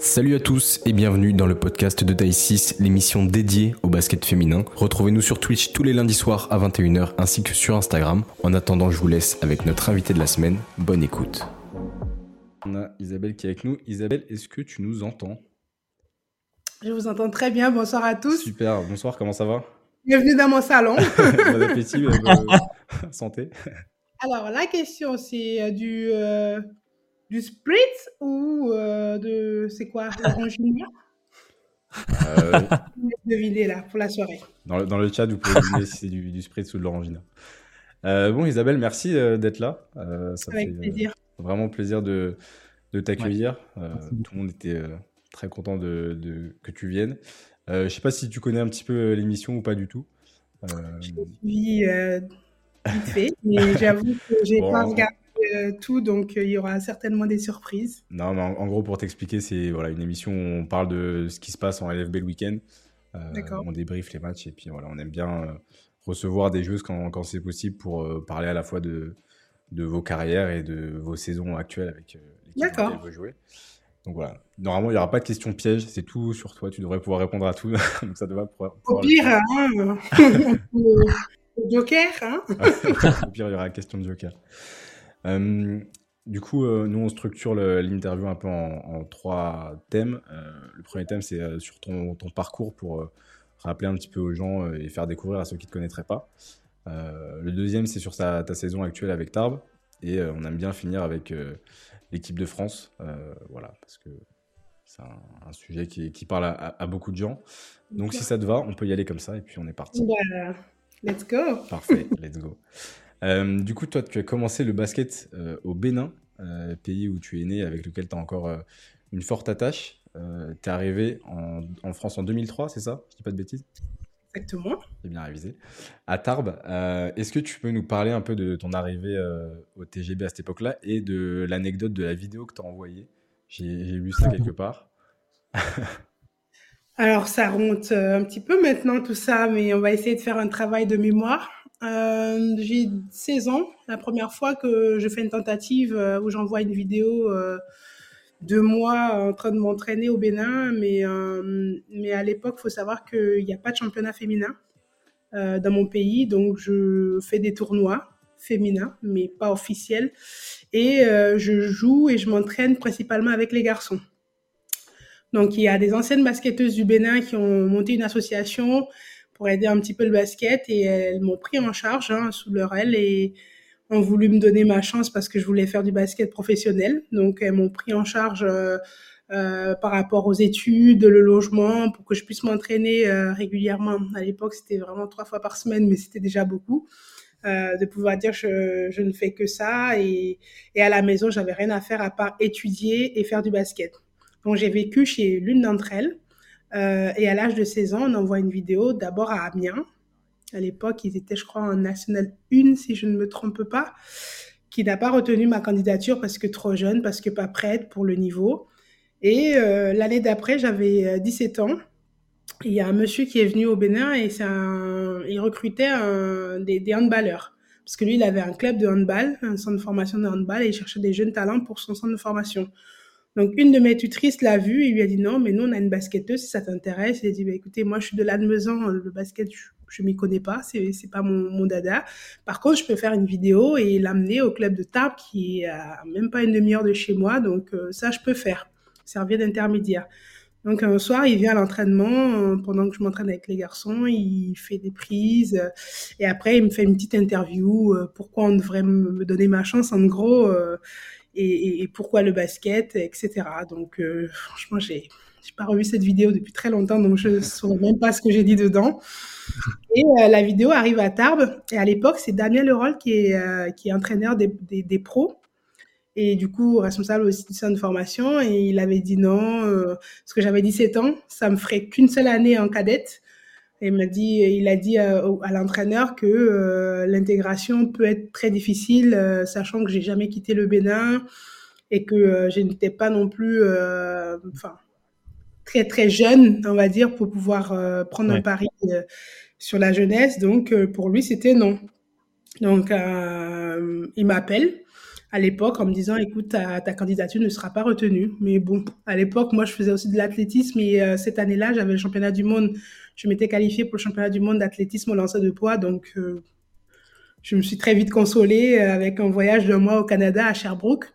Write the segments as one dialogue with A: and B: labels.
A: Salut à tous et bienvenue dans le podcast de Taille 6, l'émission dédiée au basket féminin. Retrouvez-nous sur Twitch tous les lundis soirs à 21h ainsi que sur Instagram. En attendant, je vous laisse avec notre invité de la semaine. Bonne écoute. On a Isabelle qui est avec nous. Isabelle, est-ce que tu nous entends?
B: Je vous entends très bien. Bonsoir à tous.
A: Super. Bonsoir, comment ça va?
B: Bienvenue dans mon salon.
A: bon appétit, bonne santé.
B: Alors, la question, c'est euh, du, euh, du spritz ou euh, de. C'est quoi L'orangina euh... deviner là pour la soirée.
A: Dans le, dans le chat, vous pouvez deviner si c'est du, du spritz ou de l'orangina. Euh, bon, Isabelle, merci d'être là.
B: ça Avec fait plaisir.
A: vraiment plaisir de, de t'accueillir. Ouais. tout le monde était très content de, de, que tu viennes. je ne sais pas si tu connais un petit peu l'émission ou pas du tout.
B: Je suis vite fait, mais j'avoue que j'ai bon, pas regardé euh, tout, donc euh, il y aura certainement des surprises.
A: Non, mais en, en gros, pour t'expliquer, c'est voilà, une émission où on parle de ce qui se passe en LFB le week-end. Euh, on débriefe les matchs et puis voilà, on aime bien euh, recevoir des joueuses quand, quand c'est possible pour euh, parler à la fois de, de vos carrières et de vos saisons actuelles avec l'équipe que vous jouez. Donc voilà, normalement il n'y aura pas de questions pièges, c'est tout sur toi, tu devrais pouvoir répondre à tout. donc ça devrait pouvoir,
B: pouvoir Au pire, hein, Joker, hein
A: Au pire, il y aura la question de Joker. Euh, du coup, euh, nous, on structure l'interview un peu en, en trois thèmes. Euh, le premier thème, c'est sur ton, ton, parcours pour rappeler un petit peu aux gens et faire découvrir à ceux qui ne te connaîtraient pas. le deuxième, c'est sur ta, ta, saison actuelle avec Tarbes. Et on aime bien finir avec l'équipe de France. voilà, parce que c'est un, un, sujet qui, qui parle à, à, beaucoup de gens. Donc, si ça te va, on peut y aller comme ça et puis on est parti.
B: Bah, let's go.
A: Parfait, let's go. Euh, du coup, toi, tu as commencé le basket euh, au Bénin, euh, pays où tu es né, avec lequel tu as encore une forte attache. tu es arrivé en, en, France en 2003, c'est ça? Je dis pas de bêtises?
B: Exactement.
A: J'ai bien révisé. À Tarbes, est-ce que tu peux nous parler un peu de ton arrivée au TGB à cette époque-là et de l'anecdote de la vidéo que tu as envoyée? J'ai lu ça quelque part.
B: Alors, ça remonte un petit peu maintenant tout ça, mais on va essayer de faire un travail de mémoire. Euh, j'ai 16 ans, la première fois que je fais une tentative euh, où j'envoie une vidéo euh, de moi en train de m'entraîner au Bénin, mais, mais à l'époque, il faut savoir qu'il n'y a pas de championnat féminin dans mon pays, donc je fais des tournois féminins, mais pas officiels, et je joue et je m'entraîne principalement avec les garçons. Donc il y a des anciennes basketteuses du Bénin qui ont monté une association pour aider un petit peu le basket et elles m'ont pris en charge hein, sous leur aile et ont voulu me donner ma chance parce que je voulais faire du basket professionnel. Donc elles m'ont pris en charge euh, euh, par rapport aux études, le logement, pour que je puisse m'entraîner euh, régulièrement. À l'époque, c'était vraiment trois fois par semaine, mais c'était déjà beaucoup. De pouvoir dire je, je ne fais que ça et à la maison j'avais rien à faire à part étudier et faire du basket. Donc j'ai vécu chez l'une d'entre elles euh, et à l'âge de 16 ans, on envoie une vidéo d'abord à Amiens. À l'époque, ils étaient, je crois, en National 1, si je ne me trompe pas, qui n'a pas retenu ma candidature parce que trop jeune, parce que pas prête pour le niveau. Et euh, l'année d'après, j'avais 17 euh, ans. Il y a un monsieur qui est venu au Bénin et il recrutait des, des handballeurs. Parce que lui, il avait un club de handball, un centre de formation de handball, et il cherchait des jeunes talents pour son centre de formation. Donc, une de mes tutrices l'a vu et lui a dit non, mais nous, on a une basketteuse, si ça t'intéresse. Il a dit, bah, écoutez, moi, je suis de l'Admezan, le basket, je, je m'y connais pas, c'est, c'est pas mon, dada. Par contre, je peux faire une vidéo et l'amener au club de Tarbes qui est à même pas une demi-heure de chez moi. Donc, euh, ça, je peux faire, servir d'intermédiaire. Donc, un soir, il vient à l'entraînement, euh, pendant que je m'entraîne avec les garçons, il fait des prises, euh, et après, il me fait une petite interview, pourquoi on devrait me donner ma chance, en gros, et, et, pourquoi le basket, etc. Donc, euh, franchement, j'ai j'ai pas revu cette vidéo depuis très longtemps, donc je ne saurais même pas ce que j'ai dit dedans. Et euh, la vidéo arrive à Tarbes, et à l'époque, c'est Daniel Leroll qui est, euh, qui est entraîneur des, des, des, pros, et du coup, responsable aussi du centre de formation, et il avait dit non, euh, parce que j'avais 17 ans, ça me ferait qu'une seule année en cadette, et il m'a dit, il a dit à, à l'entraîneur que euh, l'intégration peut être très difficile, euh, sachant que j'ai jamais quitté le Bénin et que euh, je n'étais pas non plus, euh, enfin, très très jeune, on va dire, pour pouvoir euh, prendre ouais. un pari sur la jeunesse. Donc pour lui, c'était non. Donc il m'appelle à l'époque en me disant, écoute, ta, ta, candidature ne sera pas retenue. Mais bon, à l'époque, moi, je faisais aussi de l'athlétisme et euh, cette année-là, j'avais le championnat du monde. Je m'étais qualifiée pour le championnat du monde d'athlétisme au lancer de poids. Donc, euh, je me suis très vite consolée euh, avec un voyage de mois au Canada à Sherbrooke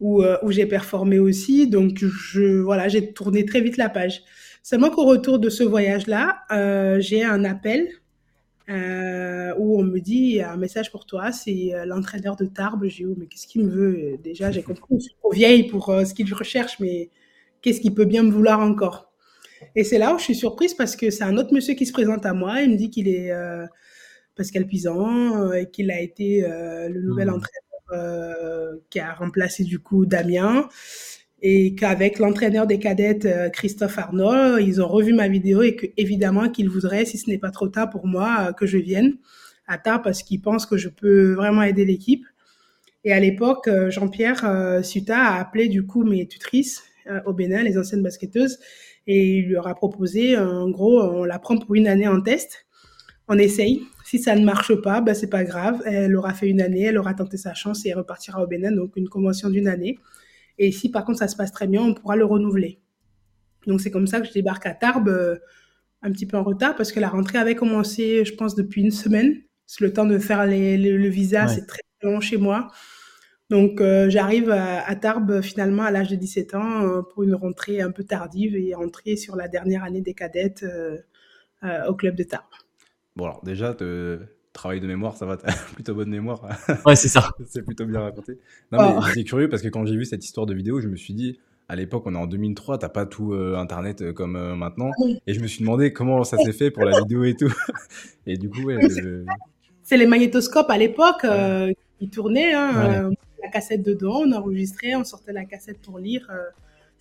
B: où, où j'ai performé aussi. Donc, je, voilà, j'ai tourné très vite la page. Seulement qu'au retour de ce voyage-là, j'ai un appel euh, où on me dit un message pour toi, c'est euh, l'entraîneur de Tarbes. J'ai dit, oh, mais qu'est-ce qu'il me veut? Déjà, j'ai compris, je suis trop vieille pour euh, ce qu'il recherche, mais qu'est-ce qu'il peut bien me vouloir encore? Et c'est là où je suis surprise parce que c'est un autre monsieur qui se présente à moi. Il me dit qu'il est Pascal Pisan et qu'il a été le nouvel mmh. entraîneur qui a remplacé du coup Damien et qu'avec l'entraîneur des cadettes euh, Christophe Arnaud, ils ont revu ma vidéo et que évidemment qu'ils voudraient, si ce n'est pas trop tard pour moi, euh, que je vienne à tard parce qu'ils pensent que je peux vraiment aider l'équipe. Et à l'époque, euh, Jean-Pierre Suta a appelé du coup mes tutrices au Bénin, les anciennes basketteuses, et il leur a proposé, en gros, on la prend pour une année en test, on essaye. Si ça ne marche pas, ben c'est pas grave. Elle aura fait une année, elle aura tenté sa chance et elle repartira au Bénin, donc une convention d'une année. Et si par contre ça se passe très bien, on pourra le renouveler. Donc c'est comme ça que je débarque à Tarbes euh, un petit peu en retard parce que la rentrée avait commencé, je pense, depuis une semaine. C'est le temps de faire le visa, c'est très long chez moi. Donc euh, j'arrive à, Tarbes finalement à l'âge de 17 ans euh, pour une rentrée un peu tardive et entrer sur la dernière année des cadettes au club de Tarbes.
A: Bon alors déjà, travail de mémoire, ça va, plutôt bonne mémoire.
C: Ouais, c'est ça.
A: c'est plutôt bien raconté. Non, mais oh. c'est curieux parce que quand j'ai vu cette histoire de vidéo, je me suis dit, à l'époque, on est en 2003, t'as pas tout euh, Internet euh, comme euh, maintenant. Et je me suis demandé comment ça s'est fait pour la vidéo et tout. et du coup, ouais.
B: C'est les magnétoscopes à l'époque qui tournaient. Hein, la cassette dedans, on enregistrait, on sortait la cassette pour lire.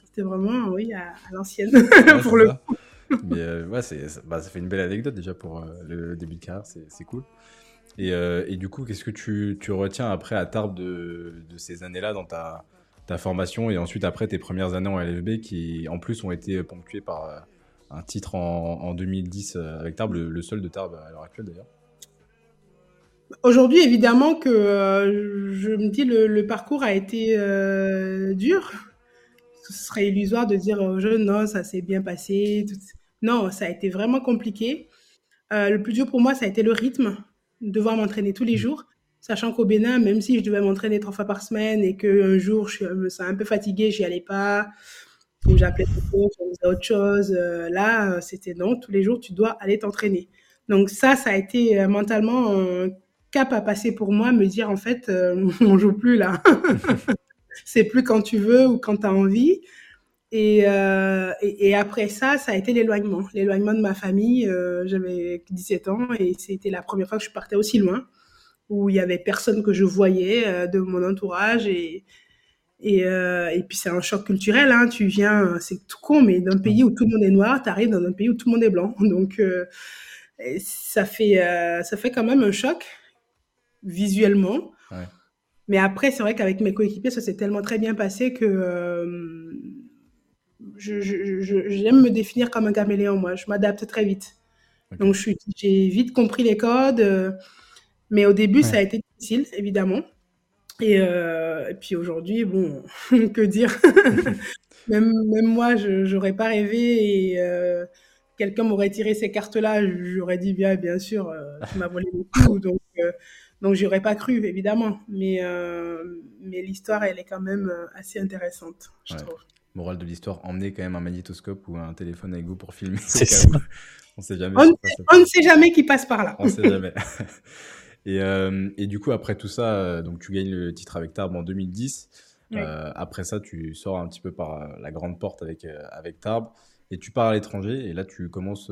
B: C'était vraiment, oui, à, l'ancienne, pour le coup.
A: Mais ouais, bah, ça fait une belle anecdote déjà pour le début de carrière, c'est cool. Et, euh, et, du coup, qu'est-ce que tu, tu, retiens après à Tarbes de, de ces années-là dans ta, ta, formation et ensuite après tes premières années en LFB qui en plus ont été ponctuées par euh, un titre en, en 2010 euh, avec Tarbes, le, seul de Tarbes à l'heure actuelle d'ailleurs?
B: Aujourd'hui, évidemment que je me dis le, le parcours a été dur. Ce serait illusoire de dire aux jeunes non, ça s'est bien passé. Non, ça a été vraiment compliqué. le plus dur pour moi, ça a été le rythme devoir m'entraîner tous les mmh. jours, sachant qu'au Bénin, même si je devais m'entraîner trois fois par semaine et qu'un jour je me sens un peu fatiguée, j'y allais pas, ou j'appelais je faisais autre chose, euh, là, euh, c'était non, tous les jours tu dois aller t'entraîner. Donc ça, ça a été euh, mentalement cap à passer pour moi, me dire en fait, on joue plus là. C'est plus quand tu veux ou quand tu as envie. Euh, et, après ça, ça a été l'éloignement. L'éloignement de ma famille. Euh, j'avais 17 ans et c'était la première fois que je partais aussi loin, où il y avait personne que je voyais euh, de mon entourage. Et, et, et puis c'est un choc culturel. Hein. Tu viens, c'est tout con, mais d'un pays où tout le monde est noir, tu arrives dans un pays où tout le monde est blanc. Donc ça, fait, ça fait quand même un choc visuellement. Mais après, c'est vrai qu'avec mes coéquipiers, ça s'est tellement très bien passé que j'aime me définir comme un caméléon, moi. Je m'adapte très vite. Donc, j'ai vite compris les codes. Euh, mais au début, ça a été difficile, évidemment. Et, euh, et puis aujourd'hui, bon, que dire? Même, même moi, je n'aurais pas rêvé et euh, quelqu'un m'aurait tiré ces cartes-là, j'aurais dit bien, bien sûr, tu m'as volé le coup. Donc, donc j'aurais pas cru, évidemment. Mais, mais l'histoire, elle est quand même assez intéressante, je trouve
A: morale de l'histoire, emmenez quand même un magnétoscope ou un téléphone avec vous pour filmer.
B: On sait jamais. On, ne sait jamais qui passe par là.
A: On sait jamais. et, euh, et, du coup, après tout ça, euh, donc tu gagnes le titre avec Tarbes en 2010. Euh, après ça, tu sors un petit peu par la grande porte avec, avec Tarbes et tu pars à l'étranger. Et là, tu commences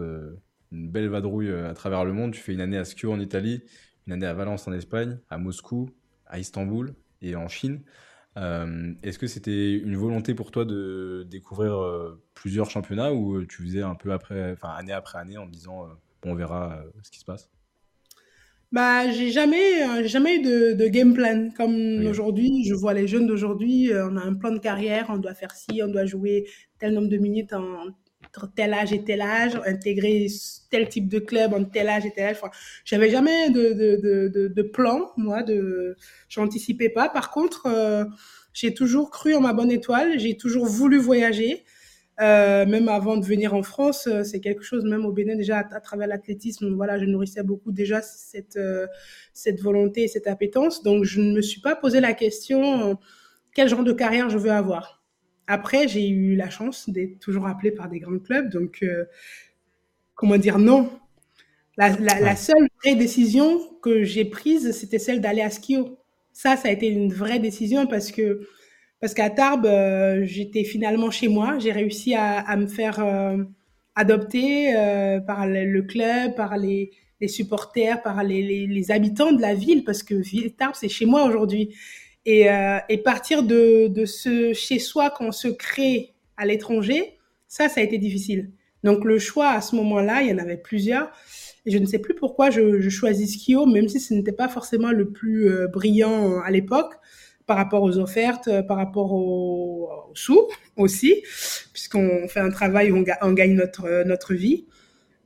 A: une belle vadrouille à travers le monde. Tu fais une année à Skio en Italie, une année à Valence en Espagne, à Moscou, à Istanbul et en Chine. Euh, est-ce que c'était une volonté pour toi de découvrir euh, plusieurs championnats ou euh, tu faisais un peu après, enfin année après année en disant bon, on verra ce qui se passe?
B: Bah, j'ai jamais, jamais eu de, game plan. Comme aujourd'hui, je vois les jeunes d'aujourd'hui, on a un plan de carrière, on doit faire ci, on doit jouer tel nombre de minutes en, tel âge et tel âge, intégrer tel type de club en tel âge et tel âge. Enfin, j'avais jamais de, de, de, de, plan, moi, de, j'anticipais pas. Par contre, euh, j'ai toujours cru en ma bonne étoile, j'ai toujours voulu voyager. Euh, même avant de venir en France, euh, c'est quelque chose, même au Bénin, déjà à, travers l'athlétisme, voilà, je nourrissais beaucoup déjà cette, cette volonté et cette appétence. Donc, je ne me suis pas posé la question quel genre de carrière je veux avoir. Après, j'ai eu la chance d'être toujours appelée par des grands clubs. Donc, comment dire non la, la, la, seule vraie décision que j'ai prise, c'était celle d'aller à Skio. Ça, ça a été une vraie décision parce que parce qu'à Tarbes, euh, j'étais finalement chez moi. J'ai réussi à, à, me faire euh, adopter euh, par le, club, par les, les supporters, par les, les, les, habitants de la ville, parce que Tarbes, c'est chez moi aujourd'hui. Et, et, partir de, de ce chez soi qu'on se crée à l'étranger, ça, ça a été difficile. Donc le choix à ce moment-là, il y en avait plusieurs. Et je ne sais plus pourquoi je, je choisis Skio, même si ce n'était pas forcément le plus brillant à l'époque par rapport aux offertes, euh, par rapport aux, sous aussi, puisqu'on fait un travail où on, gagne notre, euh, notre vie.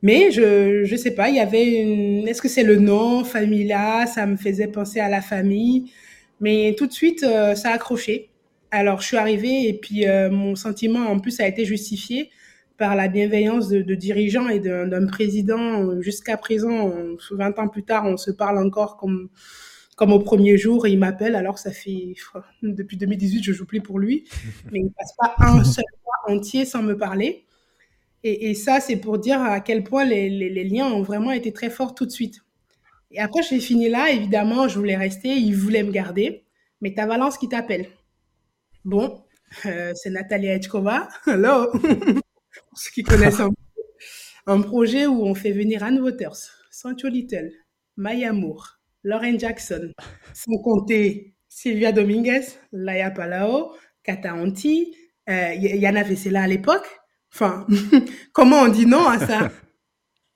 B: Mais je je sais pas, il y avait une est-ce que c'est le nom Famila, ça me faisait penser à la famille, mais tout de suite euh, ça a accroché. Alors je suis arrivée et puis mon sentiment en plus a été justifié par la bienveillance de, de dirigeants et d'un président. Jusqu'à présent, 20 ans plus tard, on se parle encore comme comme au premier jour, il m'appelle alors ça fait depuis 2018 je joue plus pour lui, mais il passe pas un seul mois entier sans me parler. Et, et ça, c'est pour dire à quel point les, les, les, liens ont vraiment été très forts tout de suite. Et après, j'ai fini là. Évidemment, je voulais rester. Il voulait me garder. Mais t'as Valence qui t'appelle. Bon, euh, c'est Nathalie Etchkova. Hello. pour ceux qui connaissent un, un, projet où on fait venir Anne Waters, Sancho Little, Maya Moore, Lauren Jackson, sans compter Sylvia Dominguez, Laia Palao, Kata Anti, euh, Yana Vessela à l'époque. Enfin, comment on dit non à ça?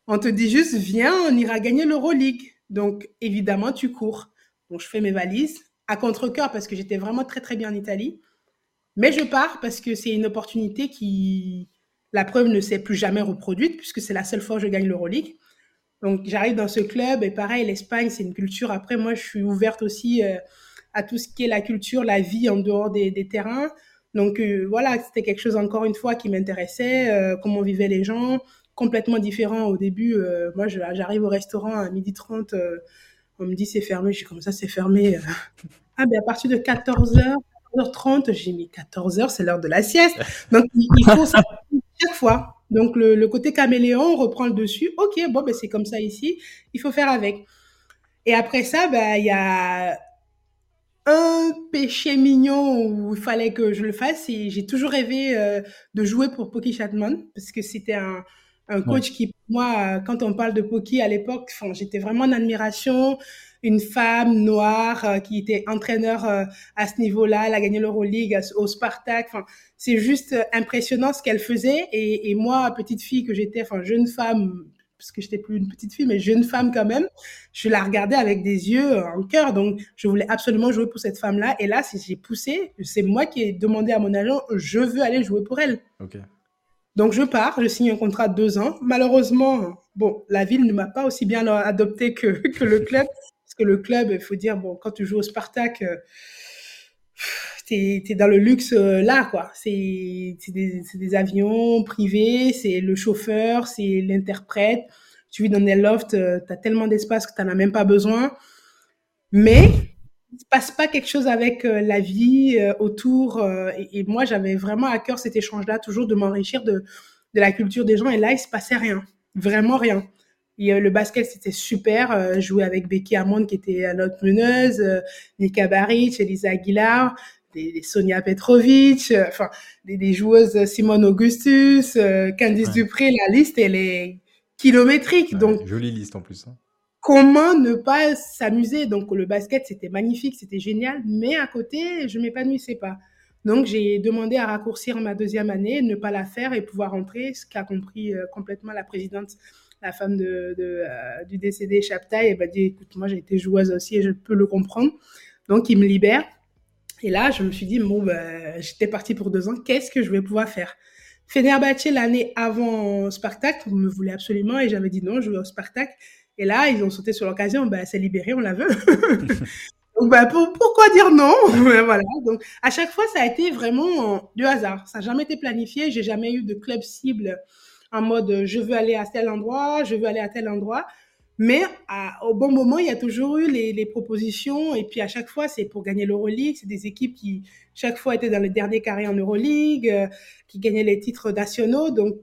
B: On te dit juste, viens, on ira gagner l'Euroleague. Donc, évidemment, tu cours. Donc, je fais mes valises à contre-cœur parce que j'étais vraiment très, très bien en Italie. Mais je pars parce que c'est une opportunité qui, la preuve, ne s'est plus jamais reproduite puisque c'est la seule fois que je gagne l'Euroleague. Donc j'arrive dans ce club et pareil, l'Espagne, c'est une culture. Après, moi, je suis ouverte aussi euh, à tout ce qui est la culture, la vie en dehors des, des terrains. Donc euh, voilà, c'était quelque chose encore une fois qui m'intéressait, euh, comment vivaient les gens, complètement différent au début. Euh, moi, j'arrive au restaurant à midi 30, on me dit c'est fermé, je dis comme ça, c'est fermé. ah ben à partir de 14h, 14h30, j'ai mis 14h, c'est l'heure de la sieste. Donc il faut ça chaque fois. Donc le, le, côté caméléon reprend le dessus. Ok, bon, ben, c'est comme ça ici. Il faut faire avec. Et après ça, ben, il y a un péché mignon où il fallait que je le fasse. Et j'ai toujours rêvé euh, de jouer pour Poki Chatman parce que c'était un, un coach ouais. qui, moi, quand on parle de Poki à l'époque, j'étais vraiment en admiration une femme noire euh, qui était entraîneur euh, à ce niveau-là, elle a gagné l'Euroleague au Spartak. Enfin, c'est juste euh, impressionnant ce qu'elle faisait. Et, et, moi, petite fille que j'étais, enfin jeune femme, parce que j'étais plus une petite fille, mais jeune femme quand même, je la regardais avec des yeux en cœur. Donc, je voulais absolument jouer pour cette femme-là. Et là, si j'ai poussé, c'est moi qui ai demandé à mon agent, je veux aller jouer pour elle.
A: Okay.
B: Donc, je pars, je signe un contrat de deux ans. Malheureusement, bon, la ville ne m'a pas aussi bien adopté que, que le club. Parce que le club, il faut dire, bon, quand tu joues au Spartak, euh, t'es es dans le luxe euh, là, quoi. C'est des, des, avions privés, c'est le chauffeur, c'est l'interprète. Tu vis dans des lofts, euh, t'as tellement d'espace que t'en as même pas besoin. Mais il se passe pas quelque chose avec euh, la vie euh, autour. Euh, et, et, moi, j'avais vraiment à cœur cet échange-là, toujours de m'enrichir de, de la culture des gens. Et là, il se passait rien, vraiment rien. Et, le basket, c'était super. Jouer avec Becky Hammond, qui était notre meneuse, Nika Baric, Elisa Aguilar, des, des Sonia Petrovic, enfin, des, des, joueuses Simone Augustus, Candice ouais. Dupré. La liste, elle est kilométrique. Ouais, donc,
A: jolie liste en plus. Hein.
B: Comment ne pas s'amuser? Donc, le basket, c'était magnifique, c'était génial. Mais à côté, je m'épanouissais pas. Donc, j'ai demandé à raccourcir ma deuxième année, ne pas la faire et pouvoir rentrer, ce qu'a compris euh, complètement la présidente la femme euh, du décédé Chaptaï, elle m'a dit écoute, moi j'ai été joueuse aussi et je peux le comprendre. Donc il me libère. Et là, je me suis dit bon, ben, j'étais partie pour deux ans, qu'est-ce que je vais pouvoir faire? Fenerbahçe l'année avant Spartak, vous me voulez absolument et j'avais dit non, je veux au Spartak. Et là, ils ont sauté sur l'occasion, bah, c'est libéré, on la veut. Donc, bah, pourquoi dire non? Voilà. Donc, à chaque fois, ça a été vraiment du hasard. Ça n'a jamais été planifié. J'ai jamais eu de club cible en mode je veux aller à tel endroit, je veux aller à tel endroit. Mais au bon moment, il y a toujours eu les, les propositions. Et puis à chaque fois, c'est pour gagner l'Euroleague. C'est des équipes qui, chaque fois, étaient dans le dernier carré en Euroleague, euh, qui gagnaient les titres nationaux. Donc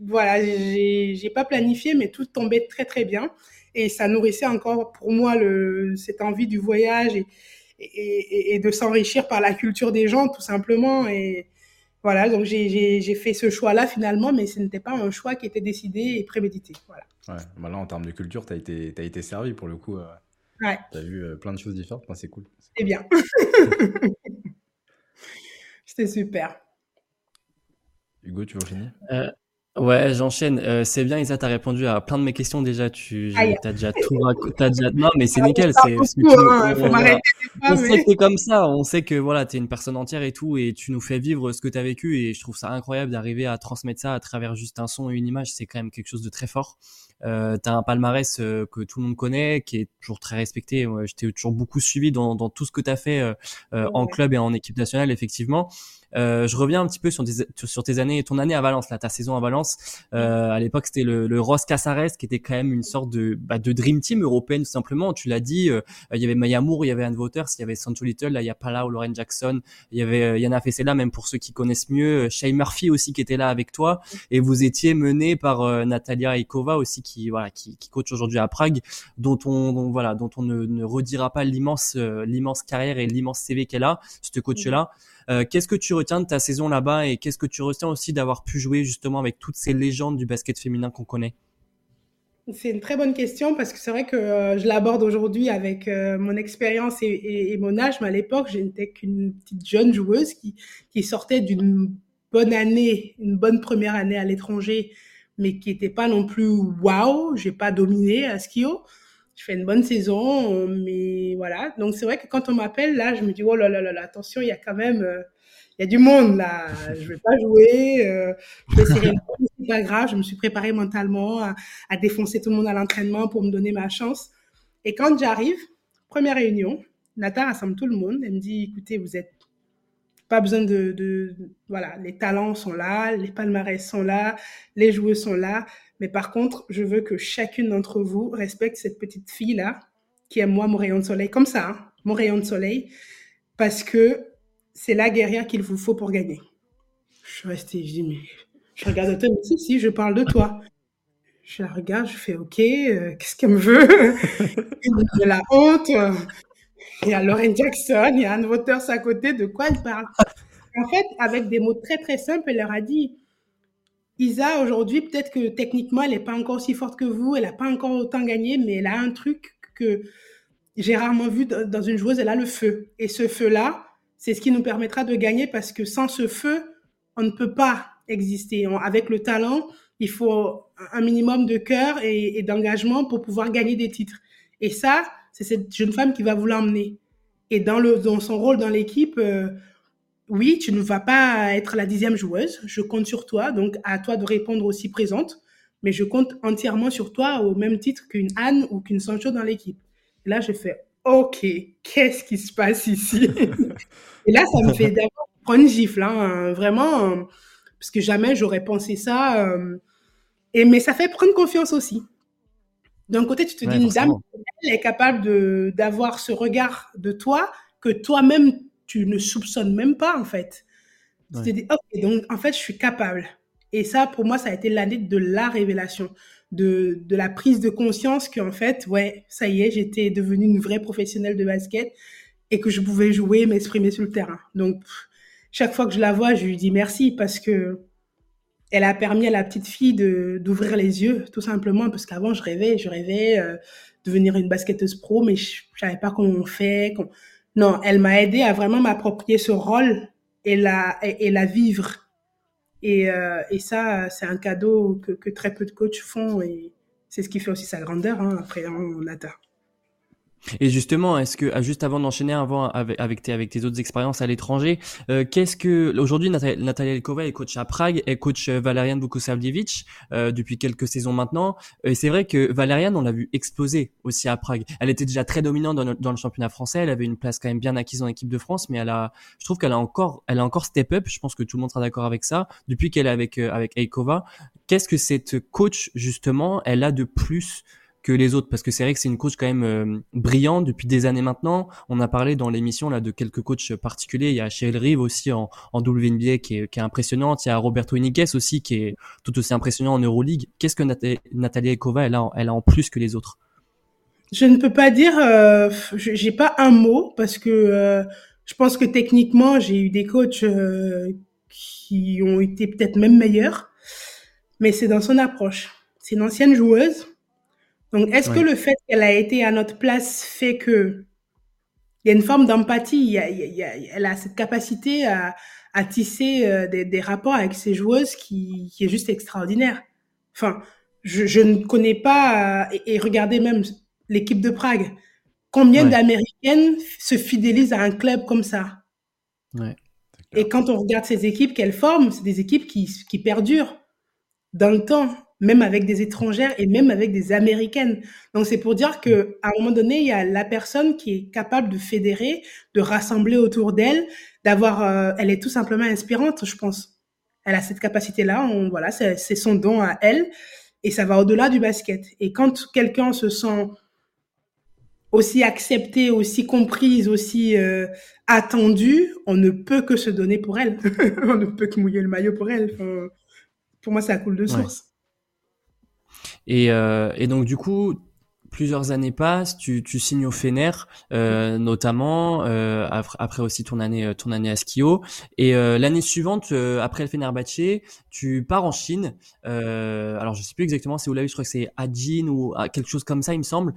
B: voilà, j'ai pas planifié, mais tout tombait très très bien. Et ça nourrissait encore pour moi le, cette envie du voyage et, et, et de s'enrichir par la culture des gens, tout simplement. Et, voilà, donc j'ai fait ce choix-là finalement, mais ce n'était pas un choix qui était décidé et prémédité. Voilà.
A: Ouais, bah là en termes de culture, tu as été, as été servi pour le coup. Euh,
B: ouais.
A: Tu as vu euh, plein de choses différentes, c'est cool.
B: C'est bien. C'était super.
A: Hugo, tu veux finir?
C: Euh, Ouais, j'enchaîne. Euh, c'est bien, Isa, t'as répondu à plein de mes questions déjà. Tu as déjà tout raconté. Déjà... Non, mais c'est ah, nickel. C'est, hein. On sait que t'es comme ça. On sait que voilà, t'es une personne entière et tout, et tu nous fais vivre ce que t'as vécu. Et je trouve ça incroyable d'arriver à transmettre ça à travers juste un son et une image. C'est quand même quelque chose de très fort. Euh, t'as un palmarès euh, que tout le monde connaît, qui est toujours très respecté. je t'ai toujours beaucoup suivi dans, dans tout ce que t'as fait euh, euh en club et en équipe nationale, effectivement. Euh, je reviens un petit peu sur, tes, sur tes années, ton année à Valence, là, ta saison à Valence. Euh, à l'époque, c'était le, le Ross Casares qui était quand même une sorte de, bah, de dream team européenne tout simplement. Tu l'as dit, euh, il y avait Maya Moore, il y avait Anne Waters, il y avait Sancho Little, là il y a Palau, Lauren Jackson, il y avait Yana Fessela, même pour ceux qui connaissent mieux, Shay Murphy aussi qui était là avec toi, et vous étiez mené par euh, Natalia Ikova aussi qui voilà qui, qui coach aujourd'hui à Prague, dont on voilà dont on ne, ne redira pas l'immense l'immense carrière et l'immense CV qu'elle a, ce coach là. Euh, qu'est-ce que tu retiens de ta saison là-bas et qu'est-ce que tu retiens aussi d'avoir pu jouer justement avec toutes ces légendes du basket féminin qu'on connaît?
B: C'est une très bonne question parce que c'est vrai que euh, je l'aborde aujourd'hui avec euh, mon expérience et, mon âge, mais à l'époque, je n'étais qu'une petite jeune joueuse qui, qui sortait d'une bonne année, une bonne première année à l'étranger, mais qui n'était pas non plus waouh, j'ai pas dominé à Skio je fais une bonne saison, mais voilà. Donc c'est vrai que quand on m'appelle, là, je me dis, oh là là là, là attention, il y a quand même, euh, il y a du monde là. Je vais pas jouer, euh, je vais c'est pas grave. Je me suis préparée mentalement à, à défoncer tout le monde à l'entraînement pour me donner ma chance. Et quand j'arrive, première réunion, Nata rassemble tout le monde. Elle me dit, écoutez, vous êtes pas besoin de, de, voilà, les talents sont là, les palmarès sont là, les joueurs sont là. Mais par contre, je veux que chacune d'entre vous respecte cette petite fille-là, qui est moi, mon rayon de soleil, comme ça, hein, mon rayon de soleil, parce que c'est la guerrière qu'il vous faut pour gagner. Je suis restée, je dis, mais je regarde mais si, si, je parle de toi. Je la regarde, je fais, OK, euh, qu'est-ce qu'elle me veut? De la honte. Il y a Lauren Jackson, il y a Anne Waters à côté, de quoi elle parle? En fait, avec des mots très très simples, elle leur a dit, Isa, aujourd'hui, peut-être que techniquement, elle n'est pas encore aussi forte que vous, elle n'a pas encore autant gagné, mais elle a un truc que j'ai rarement vu dans une joueuse, elle a le feu. Et ce feu-là, c'est ce qui nous permettra de gagner parce que sans ce feu, on ne peut pas exister. avec le talent, il faut un minimum de cœur et, d'engagement pour pouvoir gagner des titres. Et ça, c'est cette jeune femme qui va vous l'emmener. Et dans, le, dans son rôle dans l'équipe, euh, oui, tu ne vas pas être la dixième joueuse. Je compte sur toi, donc à toi de répondre aussi présente. Mais je compte entièrement sur toi au même titre qu'une Anne ou qu'une Sancho dans l'équipe. Et là, je fais OK, qu'est-ce qui se passe ici? Et là, ça me fait d'abord prendre une gifle, hein, vraiment, parce que jamais j'aurais pensé ça. Euh, et mais ça fait prendre confiance aussi. D'un côté, tu te dis, une dame, elle est capable d'avoir ce regard de toi que toi-même tu ne soupçonnes même pas, en fait. Tu te dis, ok, donc en fait, je suis capable. Et ça, pour moi, ça a été l'année de la révélation, de, de la prise de conscience qu'en fait, ouais, ça y est, j'étais devenue une vraie professionnelle de basket et que je pouvais jouer, m'exprimer sur le terrain. Donc, chaque fois que je la vois, je lui dis merci parce que elle a permis à la petite fille de d'ouvrir les yeux, tout simplement, parce qu'avant, je rêvais, je rêvais euh, de devenir une basketteuse pro, mais je, ne savais pas comment on fait, non, elle m'a aidé à vraiment m'approprier ce rôle et la, et, la vivre. Et, euh, et ça, c'est un cadeau que, très peu de coachs font et c'est ce qui fait aussi sa grandeur. Hein, après, on atteint.
C: Et justement, est-ce que ah, juste avant d'enchaîner avant avec, avec, tes avec tes autres expériences à l'étranger, euh, qu'est-ce que aujourd'hui Natalia Elkova est coach à Prague, est coach euh, Valerian Vukusavljevic euh, depuis quelques saisons maintenant. Et c'est vrai que Valerian, on l'a vu exploser aussi à Prague. Elle était déjà très dominante dans, dans, le championnat français. Elle avait une place quand même bien acquise en équipe de France, mais elle a, je trouve qu'elle a encore, elle a encore step up. Je pense que tout le monde sera d'accord avec ça. Depuis qu'elle est avec euh, avec Elkova, qu'est-ce que cette coach justement, elle a de plus que les autres parce que c'est vrai que c'est une coach quand même euh, brillante depuis des années maintenant. On a parlé dans l'émission là de quelques coachs particuliers. Il y a Cheryl Reeve aussi en, en WNBA qui est, qui est impressionnante. Il y a Roberto Iniguez aussi qui est tout aussi impressionnant en Euroleague. Qu'est-ce que Natalia Ekova elle a, elle a en plus que les autres?
B: Je ne peux pas dire. Euh, j'ai pas un mot parce que euh, je pense que techniquement j'ai eu des coachs qui ont été peut-être même meilleurs, mais c'est dans son approche. C'est une ancienne joueuse donc, est-ce que le fait qu'elle a été à notre place fait que il y a une forme d'empathie, elle a cette capacité à, à tisser euh, des, des, rapports avec ses joueuses qui, qui est juste extraordinaire. Enfin, je, je ne connais pas, et, et regardez même l'équipe de Prague, combien d'Américaines se fidélisent à un club comme ça? Ouais. Et quand on regarde ces équipes qu'elles forment, c'est des équipes qui, qui perdurent dans le temps même avec des étrangères et même avec des américaines. Donc c'est pour dire que à un moment donné, il y a la personne qui est capable de fédérer, de rassembler autour d'elle, d'avoir, euh, elle est tout simplement inspirante, je pense. Elle a cette capacité-là, on, voilà, c'est son don à elle, et ça va au-delà du basket. Et quand quelqu'un se sent aussi accepté, aussi comprise, aussi euh, attendue, on ne peut que se donner pour elle. on ne peut que mouiller le maillot pour elle. pour moi, ça coule de source.
C: Et, euh, et donc du coup, plusieurs années passent, tu, tu signes au Fener, euh, notamment euh, après, aussi ton année euh, ton année à Skio et euh, l'année suivante euh, après le Fenerbahçe, tu pars en Chine. alors je sais plus exactement c'est où là je crois que c'est Ajin ou quelque chose comme ça il me semble.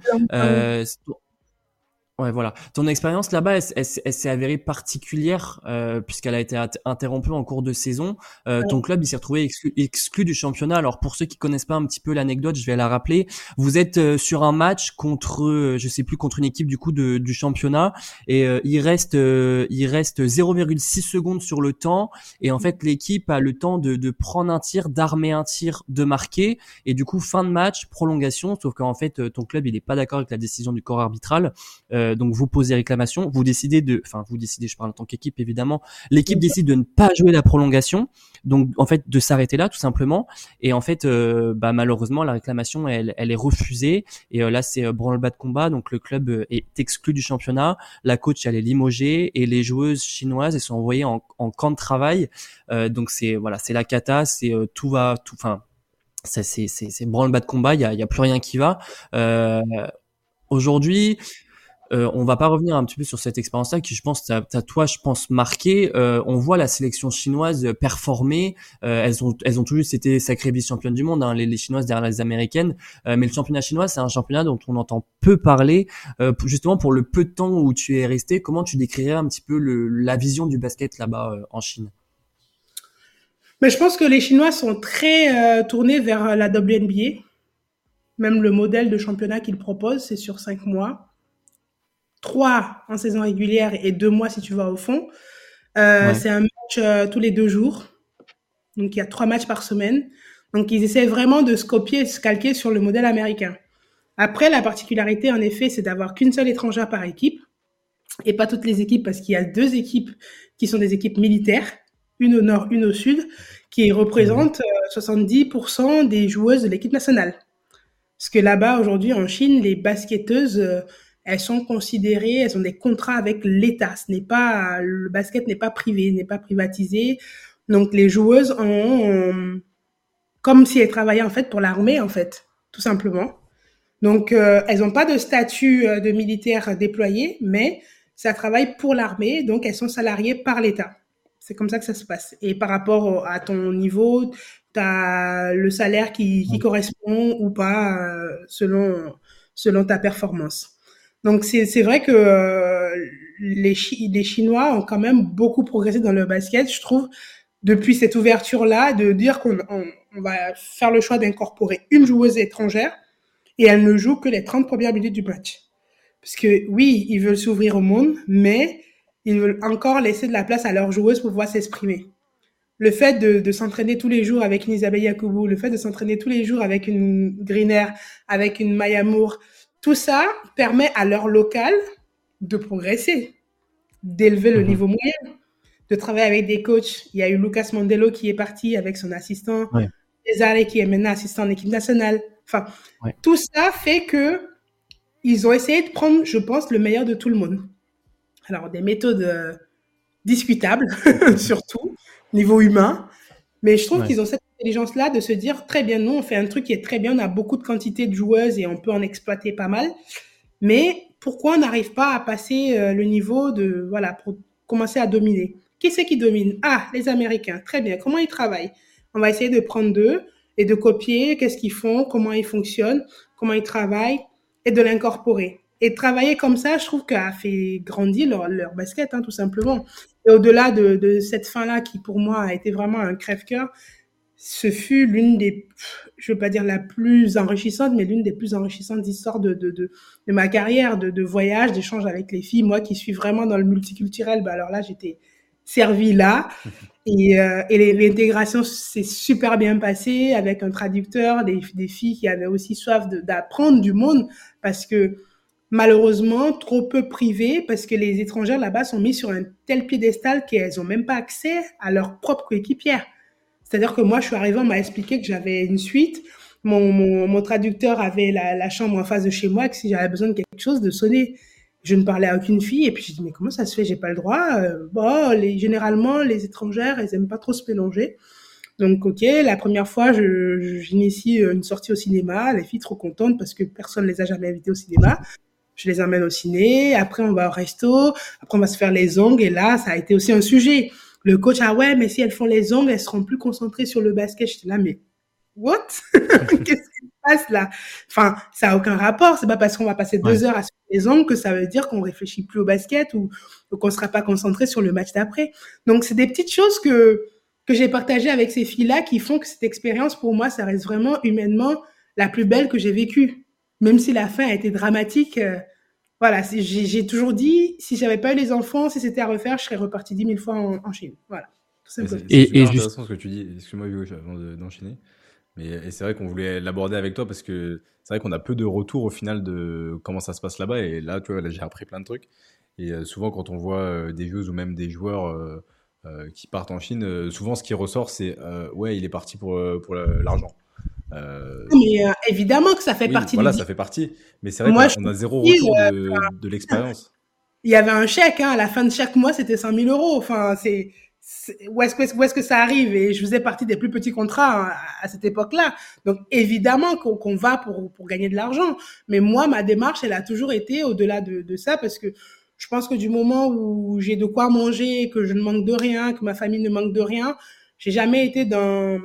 C: Ouais, voilà. Ton expérience là-bas, elle, s'est avérée particulière euh, puisqu'elle a été interrompue en cours de saison. Euh, Ton club, il s'est retrouvé exclu, du championnat. Alors pour ceux qui connaissent pas un petit peu l'anecdote, je vais la rappeler. Vous êtes euh, sur un match contre, euh, je sais plus, contre une équipe du coup de, du championnat et euh, il reste, il reste 0,6 secondes sur le temps et en fait l'équipe a le temps de, de prendre un tir, d'armer un tir, de marquer et du coup fin de match, prolongation. Sauf qu'en fait ton club il est pas d'accord avec la décision du corps arbitral. Euh, donc vous posez réclamation, vous décidez de, enfin vous décidez, je parle en tant qu'équipe évidemment, l'équipe décide de ne pas jouer la prolongation, donc en fait de s'arrêter là tout simplement, et en fait euh, bah, malheureusement la réclamation elle, elle est refusée, et euh, là c'est branle-bas de combat, donc le club est exclu du championnat, la coach elle est limogée. Et les joueuses chinoises elles sont envoyées en, en camp de travail, donc c'est voilà c'est la cata, c'est tout va tout, enfin c'est branle-bas de combat, il y a, y a plus rien qui va. Euh, Aujourd'hui, euh, on va pas revenir un petit peu sur cette expérience-là qui, je pense, t'as toi, je pense, marqué. Euh, on voit la sélection chinoise performer. Euh, elles ont, elles ont toujours été sacrées vice-championnes du monde, hein, les, les, chinoises derrière les américaines. Euh, mais le championnat chinois, c'est un championnat dont on entend peu parler. Justement, pour le peu de temps où tu es resté, comment tu décrirais un petit peu la vision du basket là-bas en Chine?
B: Mais je pense que les Chinois sont très tournés vers la WNBA. Même le modèle de championnat qu'ils proposent, c'est sur cinq mois trois en saison régulière et deux mois si tu vas au fond. Euh, C'est un match euh, tous les deux jours. Donc il y a trois matchs par semaine. Donc ils essaient vraiment de se copier, se calquer sur le modèle américain. Après, la particularité, en effet, c'est d'avoir qu'une seule étrangère par équipe. Et pas toutes les équipes, parce qu'il y a deux équipes qui sont des équipes militaires, une au nord, une au sud, qui représentent 70% euh, des joueuses de l'équipe nationale. Parce que là-bas, aujourd'hui, en Chine, les basketteuses elles sont considérées, elles ont des contrats avec l'État. Ce n'est pas le basket n'est pas privé, n'est pas privatisé. Donc les joueuses ont, comme si elles travaillaient en fait pour l'armée en fait, tout simplement. Donc euh, elles n'ont pas de statut euh, de militaire déployé, mais ça travaille pour l'armée, donc elles sont salariées par l'État. C'est comme ça que ça se passe. Et par rapport à ton niveau, tu as le salaire qui, qui correspond ou pas euh, selon selon ta performance. Donc c'est vrai que euh, les, les Chinois ont quand même beaucoup progressé dans le basket, je trouve, depuis cette ouverture-là, de dire qu'on on, va faire le choix d'incorporer une joueuse étrangère et elle ne joue que les 30 premières minutes du match. Parce que oui, ils veulent s'ouvrir au monde, mais ils veulent encore laisser de la place à leurs joueuses pour pouvoir s'exprimer. Le fait de, de s'entraîner tous les jours avec une Isabelle Yacoubou, le fait de s'entraîner tous les jours avec une Greener, avec une Maya Moore, tout ça permet à leur local de progresser, d'élever le mhm. niveau moyen, de travailler avec des coachs. Il y a eu Lucas Mandelo qui est parti avec son assistant, ouais. qui est maintenant assistant en équipe nationale. Enfin, tout ça fait que ils ont essayé de prendre, je pense, le meilleur de tout le monde. Alors, des méthodes euh, discutables, surtout, niveau humain. Mais je trouve qu'ils ont cette intelligence-là de se dire, très bien, nous, on fait un truc qui est très bien, on a beaucoup de quantité de joueuses et on peut en exploiter pas mal. Mais pourquoi on n'arrive pas à passer euh, le niveau de, voilà, pour commencer à dominer? Qui c'est qui domine? Ah, les Américains. Très bien. Comment ils travaillent? On va essayer de prendre d'eux et de copier qu'est-ce qu'ils font, comment ils fonctionnent, comment ils travaillent? Et de l'incorporer. Et travailler comme ça, je trouve qu'a fait grandir leur, leur basket, hein, tout simplement. Et au-delà de, de cette fin-là, qui pour moi a été vraiment un crève-cœur, ce fut l'une des, je veux pas dire la plus enrichissantes, mais l'une des plus enrichissantes histoires de, de, de, de ma carrière, de, de voyage, d'échange avec les filles. Moi qui suis vraiment dans le multiculturel, bah alors là, j'étais servie là. Et, euh, et l'intégration s'est super bien passée avec un traducteur, des, des filles qui avaient aussi soif d'apprendre du monde parce que malheureusement trop peu privées parce que les étrangères là-bas sont mis sur un tel piédestal qu'elles ont même pas accès à leur propre coéquipière. C'est-à-dire que moi, je suis arrivée, on m'a expliqué que j'avais une suite. Mon, traducteur avait la, chambre en face de chez moi, que si j'avais besoin de quelque chose, de sonner. Je ne parlais à aucune fille. Et puis, j'ai dit, mais comment ça se fait? J'ai pas le droit. Euh, bon, les, généralement, les étrangères, elles aiment pas trop se mélanger. Donc, ok, la première fois, j'initie une sortie au cinéma. Les filles trop contentes parce que personne les a jamais invitées au cinéma je les emmène au ciné, après on va au resto, après on va se faire les ongles, et là, ça a été aussi un sujet. Le coach, ah ouais, mais si elles font les ongles, elles seront plus concentrées sur le basket. J'étais là, mais what? Qu'est-ce qui se passe là? Enfin, ça a aucun rapport. C'est pas parce qu'on va passer deux heures à se faire les ongles que ça veut dire qu'on réfléchit plus au basket ou, qu'on sera pas concentré sur le match d'après. Donc, c'est des petites choses que que j'ai partagées avec ces filles-là qui font que cette expérience, pour moi, ça reste vraiment humainement la plus belle que j'ai vécue. Même si la fin a été dramatique, euh, voilà, j'ai toujours dit, si j'avais pas eu les enfants, si c'était à refaire, je serais reparti dix mille fois en, Chine. Voilà.
A: C'est et, intéressant ce que tu dis. Excuse-moi, Hugo, avant d'enchaîner. mais c'est vrai qu'on voulait l'aborder avec toi parce que c'est vrai qu'on a peu de retours au final de comment ça se passe là-bas. Et là, tu vois, j'ai appris plein de trucs. Et euh, souvent, quand on voit euh, des joueuses ou même des joueurs euh, qui partent en Chine, souvent ce qui ressort, c'est ouais, il est parti pour, pour l'argent.
B: Euh, mais euh, évidemment que ça fait partie.
A: Voilà, ça fait partie. Mais c'est vrai qu'on a zéro retour de, de l'expérience.
B: Il y avait un chèque, hein, à la fin de chaque mois, c'était 100 000 euros. Enfin, c'est où est-ce que, où est que ça arrive? Et je faisais partie des plus petits contrats hein, à cette époque-là. Donc évidemment qu'on va pour, pour gagner de l'argent. Mais moi, ma démarche, elle a toujours été au-delà de, de ça parce que je pense que du moment où j'ai de quoi manger, que je ne manque de rien, que ma famille ne manque de rien, j'ai jamais été dans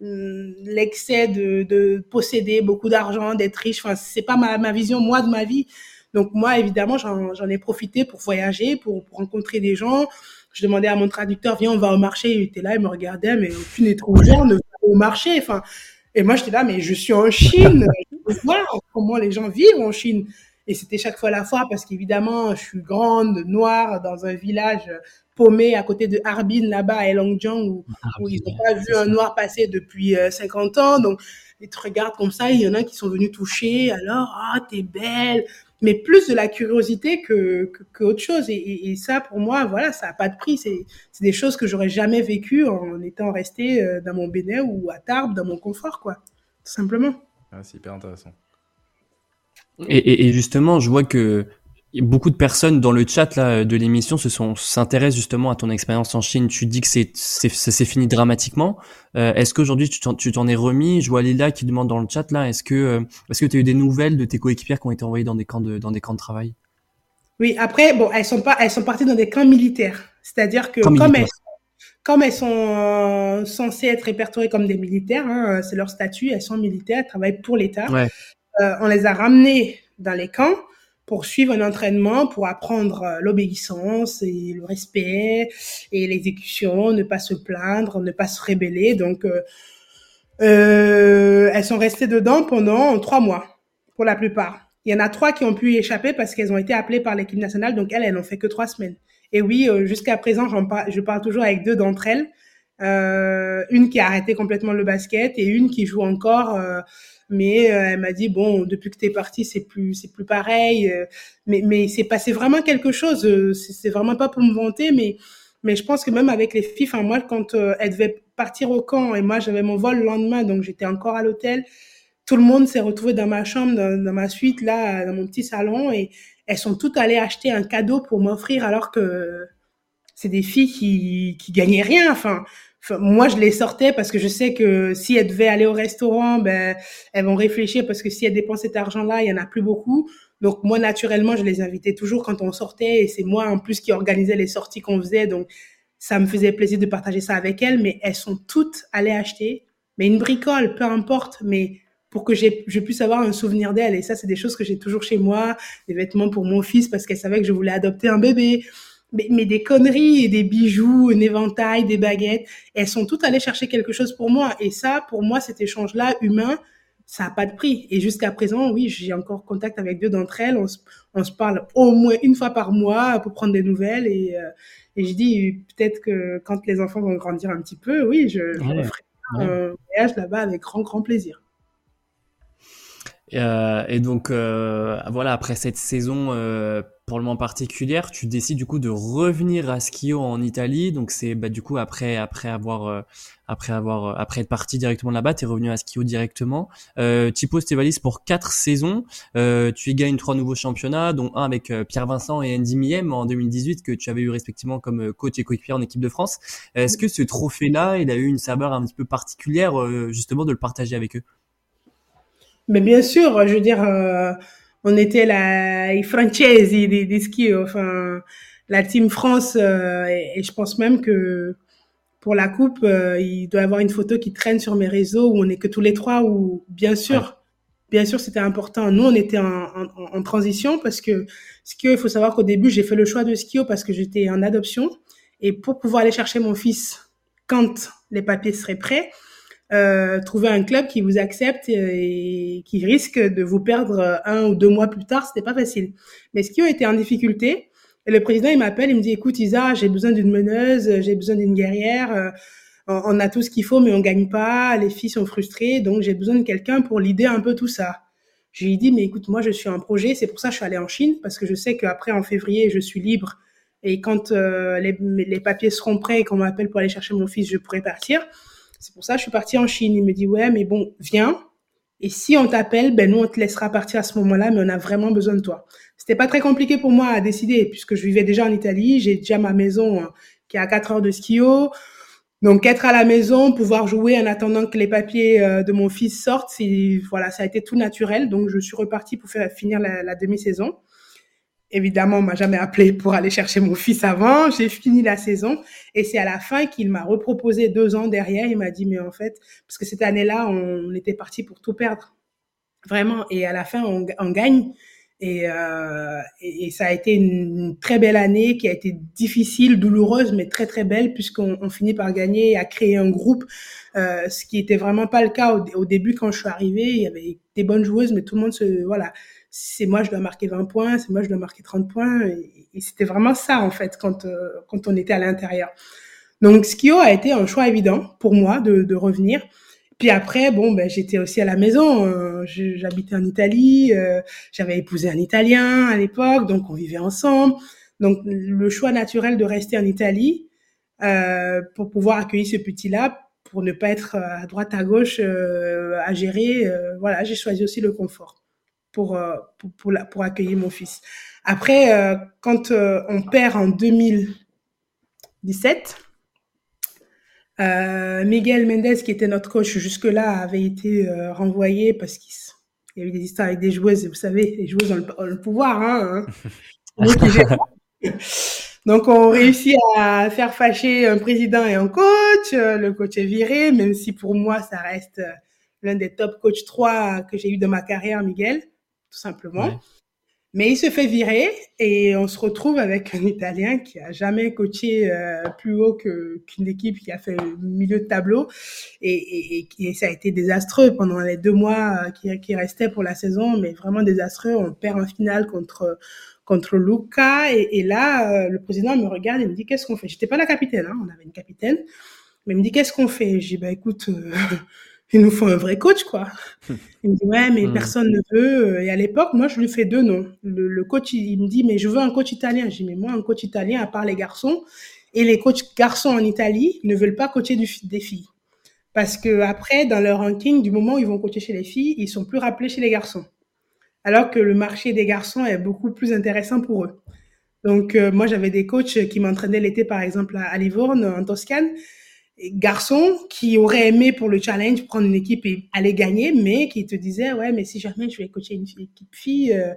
B: l'excès de, de, posséder beaucoup d'argent, d'être riche. Enfin, c'est pas ma, ma, vision moi de ma vie. Donc moi, évidemment, j'en ai profité pour voyager, pour, pour, rencontrer des gens. Je demandais à mon traducteur, viens, on va au marché. Il était là, il me regardait, mais aucune étrangère ne va au marché. Enfin, et moi, j'étais là, mais je suis en Chine. Je voir comment les gens vivent en Chine. Et c'était chaque fois la fois parce qu'évidemment, je suis grande, noire, dans un village paumé à côté de Harbin, là-bas, à Elongjiang, où, où ils n'ont pas vu un noir passer depuis 50 euh, ans. Donc, ils te regardent comme ça, il y en a qui sont venus toucher, alors, ah, t'es belle. Mais plus de la curiosité que, que, autre chose. Et, et, ça, pour moi, voilà, ça n'a pas de prix. C'est des choses que j'aurais jamais vécues en étant resté euh, dans mon bénin ou à Tarbes, dans mon confort, quoi. Tout simplement.
A: Ah, c'est hyper intéressant.
C: Et, et, justement, je vois que beaucoup de personnes dans le chat là de l'émission se sont s'intéressent justement à ton expérience en Chine. Tu dis que c'est ça s'est fini dramatiquement. Euh, est-ce qu'aujourd'hui tu t'en es remis? Je vois Lila qui demande dans le chat là. Est-ce que euh, est-ce que tu as eu des nouvelles de tes coéquipières qui ont été envoyées dans des camps de dans des camps de travail?
B: Oui. Après, bon, elles sont pas elles sont parties dans des camps militaires. C'est-à-dire que comme elles comme elles sont euh, censées être répertoriées comme des militaires, hein, c'est leur statut, elles sont militaires, elles travaillent pour l'État. Ouais. Euh, on les a ramenées dans les camps pour suivre un entraînement, pour apprendre euh, l'obéissance et le respect et l'exécution, ne pas se plaindre, ne pas se rébeller. Donc, euh, elles sont restées dedans pendant trois mois, pour la plupart. Il y en a trois qui ont pu y échapper parce qu'elles ont été appelées par l'équipe nationale. Donc elles, elles n'ont fait que trois semaines. Et oui, jusqu'à présent, je parle toujours avec deux d'entre elles. Une qui a arrêté complètement le basket et une qui joue encore. Mais euh, elle m'a dit bon, depuis que tu es partie, c'est plus c'est plus pareil. mais mais c'est passé vraiment quelque chose. c'est vraiment pas pour me vanter, mais mais je pense que même avec les filles, enfin moi quand elles devaient partir au camp et moi j'avais mon vol le lendemain, donc j'étais encore à l'hôtel tout le monde s'est retrouvé dans ma chambre, dans, ma suite, là, dans mon petit salon, et elles sont toutes allées acheter un cadeau pour m'offrir, alors que c'est des filles qui, qui gagnaient rien. Enfin, moi, je les sortais parce que je sais que si elles devaient aller au restaurant, ben, elles vont réfléchir parce que si elles dépensent cet argent-là, il y en a plus beaucoup. Donc moi, naturellement, je les invitais toujours quand on sortait, et c'est moi en plus qui organisais les sorties qu'on faisait, donc ça me faisait plaisir de partager ça avec elles. Mais elles sont toutes allées acheter, mais une bricole, peu importe, mais pour que je puisse avoir un souvenir d'elle. Et ça, c'est des choses que j'ai toujours chez moi, des vêtements pour mon fils parce qu'elle savait que je voulais adopter un bébé. Mais, mais, des conneries et des bijoux, un éventail, des baguettes, elles sont toutes allées chercher quelque chose pour moi. Et ça, pour moi, cet échange-là, humain, ça n'a pas de prix. Et jusqu'à présent, oui, j'ai encore contact avec deux d'entre elles. On se, on se, parle au moins une fois par mois pour prendre des nouvelles. Et, euh, et je dis peut-être que quand les enfants vont grandir un petit peu, oui, je, je ferai un voyage là-bas avec grand, grand plaisir.
C: Euh, et donc euh, voilà, après cette saison euh, pour le moment particulière, tu décides du coup de revenir à Schio en Italie. Donc c'est bah, du coup après après avoir euh, après avoir après être parti directement là-bas, tu es revenu à Schio directement. Euh, tu poses tes valises pour quatre saisons. Euh, tu y gagnes trois nouveaux championnats, dont un avec Pierre Vincent et Andy Miem en 2018 que tu avais eu respectivement comme coach et coéquipier en équipe de France. Est-ce que ce trophée-là, il a eu une saveur un petit peu particulière justement de le partager avec eux?
B: Mais bien sûr, je veux dire, euh, on était la i francesi des, des skis, enfin la team France, euh, et, je pense même que pour la coupe, euh, il doit y avoir une photo qui traîne sur mes réseaux où on est que tous les trois. Où bien sûr, bien sûr, c'était important. Nous, on était en, en, en, transition parce que skio, il faut savoir qu'au début, j'ai fait le choix de skio parce que j'étais en adoption et pour pouvoir aller chercher mon fils quand les papiers seraient prêts euh, trouver un club qui vous accepte et qui risque de vous perdre un ou deux mois plus tard, c'était pas facile. Mais ce qui a été en difficulté, le président il m'appelle, il me dit écoute Isa, j'ai besoin d'une meneuse, j'ai besoin d'une guerrière. Euh, on a tout ce qu'il faut, mais on gagne pas. Les filles sont frustrées, donc j'ai besoin de quelqu'un pour l'idée un peu tout ça. Je lui ai dit mais écoute, moi je suis un projet, c'est pour ça que je suis allée en Chine parce que je sais qu'après en février je suis libre et quand euh, les papiers seront prêts et qu'on m'appelle pour aller chercher mon fils, je pourrai partir. C'est pour ça que je suis partie en Chine. Il me dit, ouais, mais bon, viens. Et si on t'appelle, ben nous, on te laissera partir à ce moment-là, mais on a vraiment besoin de toi. C'était pas très compliqué pour moi à décider, puisque je vivais déjà en Italie. J'ai déjà ma maison hein, qui est à 4 heures de skio. Donc, être à la maison, pouvoir jouer en attendant que les papiers euh, de mon fils sortent, voilà, ça a été tout naturel. Donc, je suis repartie pour faire finir la, la demi-saison. Évidemment, on m'a jamais appelé pour aller chercher mon fils avant. J'ai fini la saison et c'est à la fin qu'il m'a reproposé deux ans derrière. Il m'a dit, mais en fait, parce que cette année-là, on était parti pour tout perdre. Vraiment. Et à la fin, on, gagne. Et, euh, et, ça a été une, très belle année qui a été difficile, douloureuse, mais très très belle puisqu'on on finit par gagner et à créer un groupe, euh, ce qui était vraiment pas le cas au, au, début quand je suis arrivée. Il y avait des bonnes joueuses, mais tout le monde se voilà c'est moi je dois marquer 20 points, c'est moi je dois marquer 30 points. Et, c'était vraiment ça en fait quand euh, quand on était à l'intérieur. Donc Skio a été un choix évident pour moi de, de revenir. Puis après, bon, ben, j'étais aussi à la maison. Euh, j'habitais en Italie. Euh, j'avais épousé un Italien à l'époque, donc on vivait ensemble. Donc le choix naturel de rester enItalie euh, pour pouvoir accueillir ce petit-là, pour ne pas être à droite à gauche à gérer. voilà, j'ai choisi aussi le confort. Euh, pour, pour, pour, accueillir mon fils. Après, euh, quand euh, on perd en 2017, Miguel Mendes, qui était notre coach jusque-là, avait été renvoyé parce qu'il y a eu des histoires avec des joueuses. Vous savez, les joueuses ont le, pouvoir. Hein, hein. Donc, on réussit à faire fâcher un président et un coach. Le coach est viré, même si pour moi, ça reste l'un des top coachs 3 que j'ai eu dans ma carrière, Miguel tout simplement. Mais il se fait virer et on se retrouve avec un Italien qui a jamais coaché euh, plus haut qu'une équipe qui a fait milieu de tableau et, et, ça a été désastreux pendant les deux mois euh, qui, qui restaient pour la saison, mais vraiment désastreux. On perd en finale contre contre Luca et, et là euh, le président me regarde et me dit qu'est-ce qu'on fait? J'étais pas la capitaine, hein, on avait une capitaine, mais il me dit qu'est-ce qu'on fait? J'ai dit bah écoute il nous faut un vrai coach, quoi. Il me dit, ouais, mais hmm. personne ne veut. Et à l'époque, moi, je lui fais deux noms. Le, coach, il, me dit, mais je veux un coach italien. Je dis, mais moi, un coach italien, à part les garçons, et les coachs garçons en Italie ne veulent pas coacher du, des filles. Parce que après, dans leur ranking, du moment où ils vont coacher chez les filles, ils sont plus rappelés chez les garçons. Alors que le marché des garçons est beaucoup plus intéressant pour eux. Donc, euh, moi, j'avais des coachs qui m'entraînaient l'été, par exemple, à Livorno, en Toscane garçon qui aurait aimé pour le challenge prendre une équipe et aller gagner, mais qui te disait ouais mais si jamais je vais coacher une équipe fille, euh,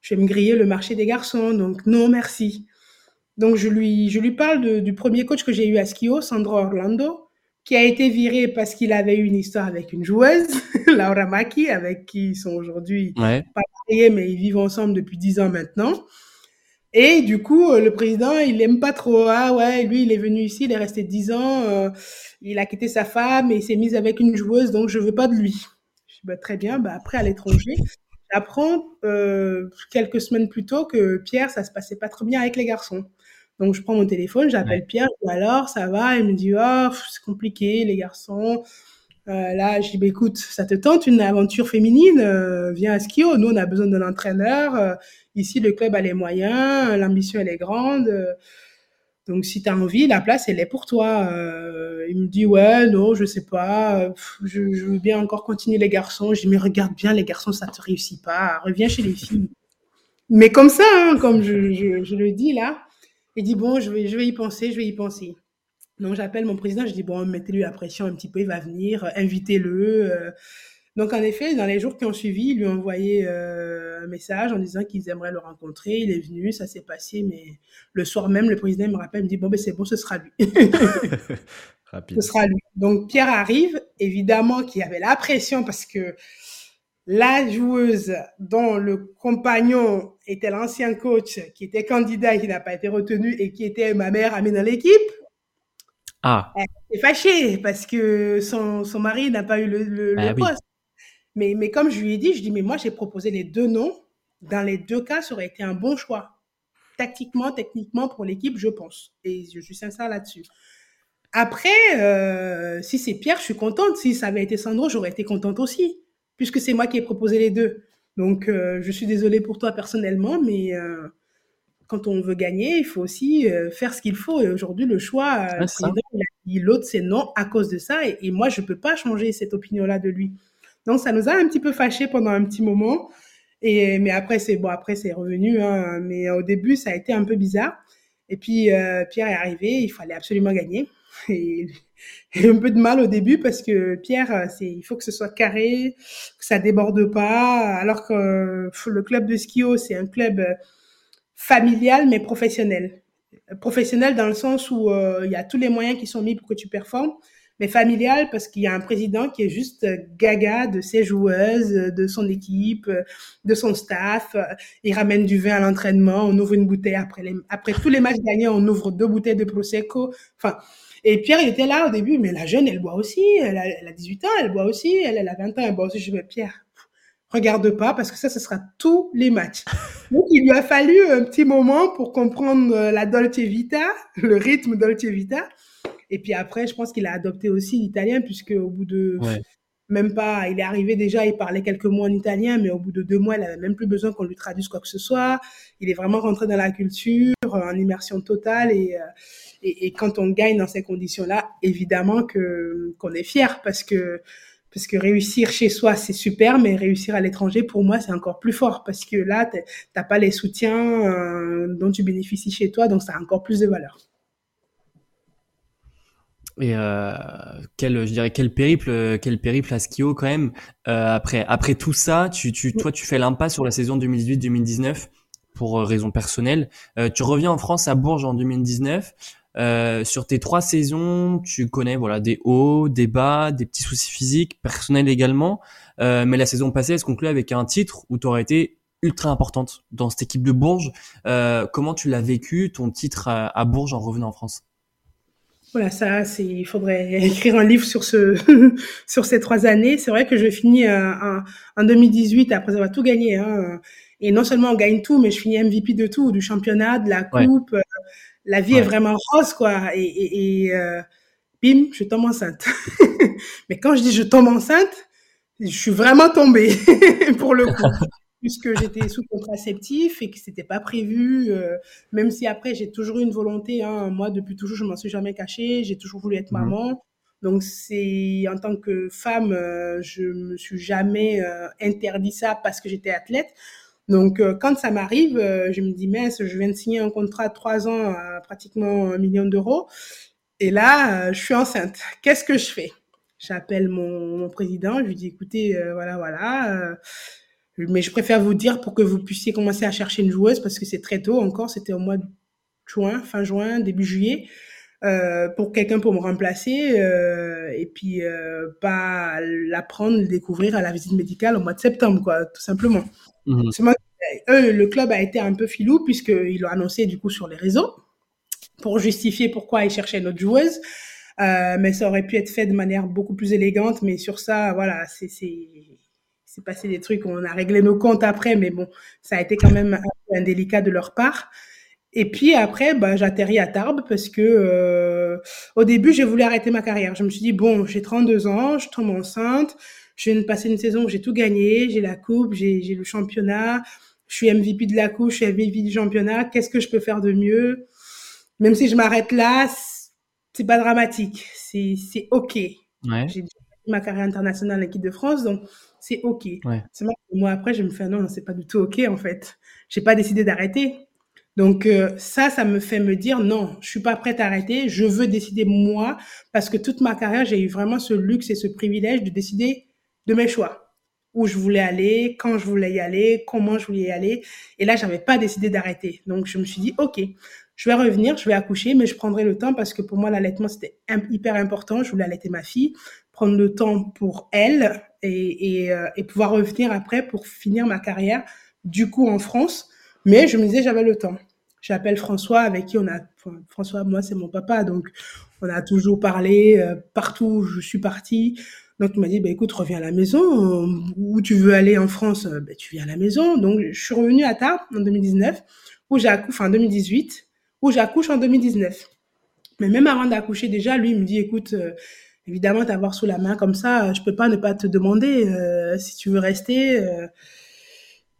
B: je vais me griller le marché des garçons, donc non merci. Donc je lui je lui parle du premier coach que j'ai eu à Skio, Sandro Orlando, qui a été viré parce qu'il avait eu une histoire avec une joueuse, Laura Maki, avec qui ils sont aujourd'hui pas mariés mais ils vivent ensemble depuis dix ans maintenant. Et du coup, euh, le président, il aime pas trop. Ah ouais, lui, il est venu ici, il est resté dix ans, euh, il a quitté sa femme et il s'est mis avec une joueuse, donc je veux pas de lui. Je dis, bah, très bien, bah, après à l'étranger, j'apprends euh, quelques semaines plus tôt que Pierre, ça se passait pas trop bien avec les garçons. Donc je prends mon téléphone, j'appelle Pierre, je dis, alors ça va, il me dit, oh, c'est compliqué, les garçons. Euh, là, je dis, bah, écoute, ça te tente une aventure féminine euh, Viens à Skio. Nous, on a besoin d'un entraîneur. Euh, ici, le club a les moyens, l'ambition, elle est grande. donc, si tu as envie, la place, elle est pour toi. il me dit, ouais, non, je sais pas. Je, veux bien encore continuer les garçons. Je dis, mais regarde bien, les garçons, ça te réussit pas. Reviens chez les filles. mais comme ça, hein, comme je, je, je, le dis là, il dit, bon, je vais, je vais y penser, je vais y penser. Donc j'appelle mon président, je dis bon, mettez-lui la pression un petit peu, il va venir, invitez-le. Euh. Donc en effet, dans les jours qui ont suivi, il lui a envoyé euh, un message en disant qu'ils aimeraient le rencontrer. Il est venu, ça s'est passé, mais le soir même, le président me rappelle, il me dit bon ben c'est bon, ce sera lui. Rapide. Ce sera lui. Donc Pierre arrive, évidemment qu'il y avait la pression parce que la joueuse dont le compagnon était l'ancien coach, qui était candidat et qui n'a pas été retenu et qui était ma mère amie dans l'équipe,
C: ah.
B: Elle est fâchée parce que son, son mari n'a pas eu le, le, ah poste. Mais, mais comme je lui ai dit, je dis, mais moi, j'ai proposé les deux noms. Dans les deux cas, ça aurait été un bon choix. Tactiquement, techniquement, pour l'équipe, je pense. Et je suis sincère là-dessus. Après, euh, si c'est Pierre, je suis contente. Si ça avait été Sandro, j'aurais été contente aussi, puisque c'est moi qui ai proposé les deux. Donc, euh, je suis désolée pour toi personnellement, mais euh, quand on veut gagner, il faut aussi euh, faire ce qu'il faut. Et aujourd'hui, le choix, euh, l'autre, c'est non à cause de ça. Et, moi, je peux pas changer cette opinion-là de lui. Donc, ça nous a un petit peu fâché pendant un petit moment. Et, mais après, c'est bon, après, c'est revenu. Hein. mais au début, ça a été un peu bizarre. Et puis, euh, Pierre est arrivé. Il fallait absolument gagner. Et, et, un peu de mal au début parce que Pierre, c'est, il faut que ce soit carré, que ça déborde pas. Alors que le club de skio, c'est un club familial mais professionnel. Professionnel dans le sens où euh, il y a tous les moyens qui sont mis pour que tu performes, mais familial parce qu'il y a un président qui est juste gaga de ses joueuses, de son équipe, de son staff. Il ramène du vin à l'entraînement, on ouvre une bouteille après les, après tous les matchs gagnés, on ouvre deux bouteilles de prosecco. Enfin, et Pierre, il était là au début, mais la jeune, elle boit aussi, elle a, elle a 18 ans, elle boit aussi, elle, a 20 ans, elle boit aussi. Je dis, Pierre, regarde pas parce que ça, ce sera tous les matchs. Donc, il lui a fallu un petit moment pour comprendre euh, la Dolce Vita, le rythme Dolce Vita. Et puis après, je pense qu'il a adopté aussi l'italien puisque au bout de même pas, il est arrivé déjà, il parlait quelques mots en italien, mais au bout de deux mois, il avait même plus besoin qu'on lui traduise quoi que ce soit. Il est vraiment rentré dans la culture, en immersion totale et, euh, et, et quand on gagne dans ces conditions-là, évidemment que qu'on est fier parce que parce que réussir chez soi, c'est super, mais réussir à l'étranger, pour moi, c'est encore plus fort parce que là, t'as pas les soutiens euh, dont tu bénéficies chez toi, donc ça a encore plus de valeur.
C: Et euh, quel, je dirais, quel périple, quel périple à Skio quand même. Euh, après, après tout ça, tu, tu, toi, tu fais l'impasse sur la saison 2018-2019 pour raison personnelle. Tu reviens en France à Bourges en 2019. Euh, sur tes trois saisons, tu connais voilà des hauts, des bas, des petits soucis physiques, personnels également. Euh, mais la saison passée, elle se conclut avec un titre où tu aurais été ultra importante dans cette équipe de Bourges. comment tu l'as vécu, ton titre à Bourges en revenant en France?
B: Voilà, ça, c'est, il faudrait écrire un livre sur ce, sur ces trois années. C'est vrai que je finis euh, en, 2018 après avoir tout gagné. Hein, et non seulement on gagne tout, mais je finis MVP de tout, du championnat, de la coupe. Euh, la vie est vraiment rose, quoi. Et, et, et euh, bim, je tombe enceinte. mais quand je dis je tombe enceinte, je suis vraiment tombée pour le coup puisque j'étais sous contraceptif et que c'était pas prévu. Euh, même si après j'ai toujours eu une volonté, hein, moi depuis toujours je m'en suis jamais cachée, j'ai toujours voulu être mhm. maman. Donc c'est en tant que femme, euh, je me suis jamais euh, interdit ça parce que j'étais athlète. Donc quand ça m'arrive, je me dis mince, je viens de signer un contrat de trois ans à pratiquement un million d'euros et là je suis enceinte. Qu'est-ce que je fais? J'appelle mon, mon, président, je lui dis écoutez, voilà voilà mais je préfère vous dire pour que vous puissiez commencer à chercher une joueuse parce que c'est très tôt encore. C'était au mois de juin, fin juin, début juillet. Euh, pour quelqu'un pour me remplacer euh, et puis euh, pas l'apprendre, le découvrir à la visite médicale au mois de septembre, quoi, tout simplement. Mmh. Eux, le club a été un peu filou puisqu'ils l'ont annoncé du coup sur les réseaux pour justifier pourquoi ils cherchaient notre joueuse. Euh, mais ça aurait pu être fait de manière beaucoup plus élégante. Mais sur ça, voilà, c'est passé des trucs, on a réglé nos comptes après, mais bon, ça a été quand même un peu indélicat de leur part. Et puis après, bah, j'atterris à Tarbes parce que euh, au début, j'ai voulu arrêter ma carrière. Je me suis dit, bon, j'ai 32 ans, je tombe enceinte, je viens de passer une saison où j'ai tout gagné, j'ai la coupe, j'ai le championnat, je suis MVP de la coupe, je suis MVP du championnat, qu'est-ce que je peux faire de mieux? Même si je m'arrête là, c'est pas dramatique, c'est OK. Ouais. J'ai ma carrière internationale en équipe de France, donc c'est OK. C'est moi, après, je me fais, non, c'est pas du tout OK, en fait. J'ai pas décidé d'arrêter. Donc, euh, ça, ça me fait me dire, non, je suis pas prête à arrêter. Je veux décider moi, parce que toute ma carrière, j'ai eu vraiment ce luxe et ce privilège de décider de mes choix. Où je voulais aller, quand je voulais y aller, comment je voulais y aller. Et là, j'avais pas décidé d'arrêter. Donc, je me suis dit, OK, je vais revenir, je vais accoucher, mais je prendrai le temps parce que pour moi, l'allaitement, c'était hyper important. Je voulais allaiter ma fille, prendre le temps pour elle et, euh, et, pouvoir revenir après pour finir ma carrière, du coup en France. Mais je me disais, j'avais le temps. J'appelle François, avec qui on a, François, moi, c'est mon papa, donc on a toujours parlé euh, partout où je suis partie. Donc il m'a dit, bah, écoute, reviens à la maison. Où tu veux aller en France, bah, tu viens à la maison. Donc je suis revenue à Tarbes en 2019, où j'accouche, en 2018, où j'accouche en 2019. Mais même avant d'accoucher, déjà, lui, il me dit, écoute, évidemment, t'avoir sous la main comme ça, je peux pas ne pas te demander euh, si tu veux rester. Euh,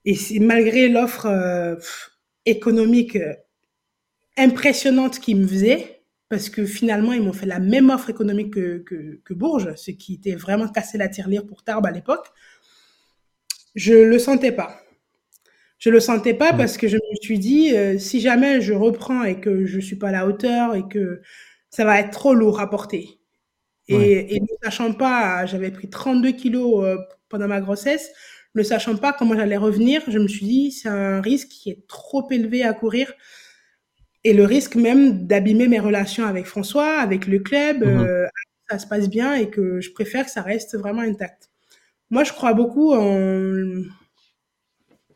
B: et malgré l'offre euh, économique impressionnante qu'ils me faisaient, parce que finalement, ils m'ont fait la même offre économique que, que, que Bourges, ce qui était vraiment cassé la tirelire pour Tarbes à l'époque, je le sentais pas. Je le sentais pas parce que je me suis dit, si jamais je reprends et que je suis pas à la hauteur et que ça va être trop lourd à porter. Et, ne sachant pas, j'avais pris 32 kilos euh, pendant ma grossesse, ne sachant pas comment j'allais revenir, je me suis dit, c'est un risque qui est trop élevé à courir. Et le risque même d'abîmer mes relations avec François, avec le club, mmh euh, ça se passe bien et que je préfère que ça reste vraiment intact. Moi, je crois beaucoup en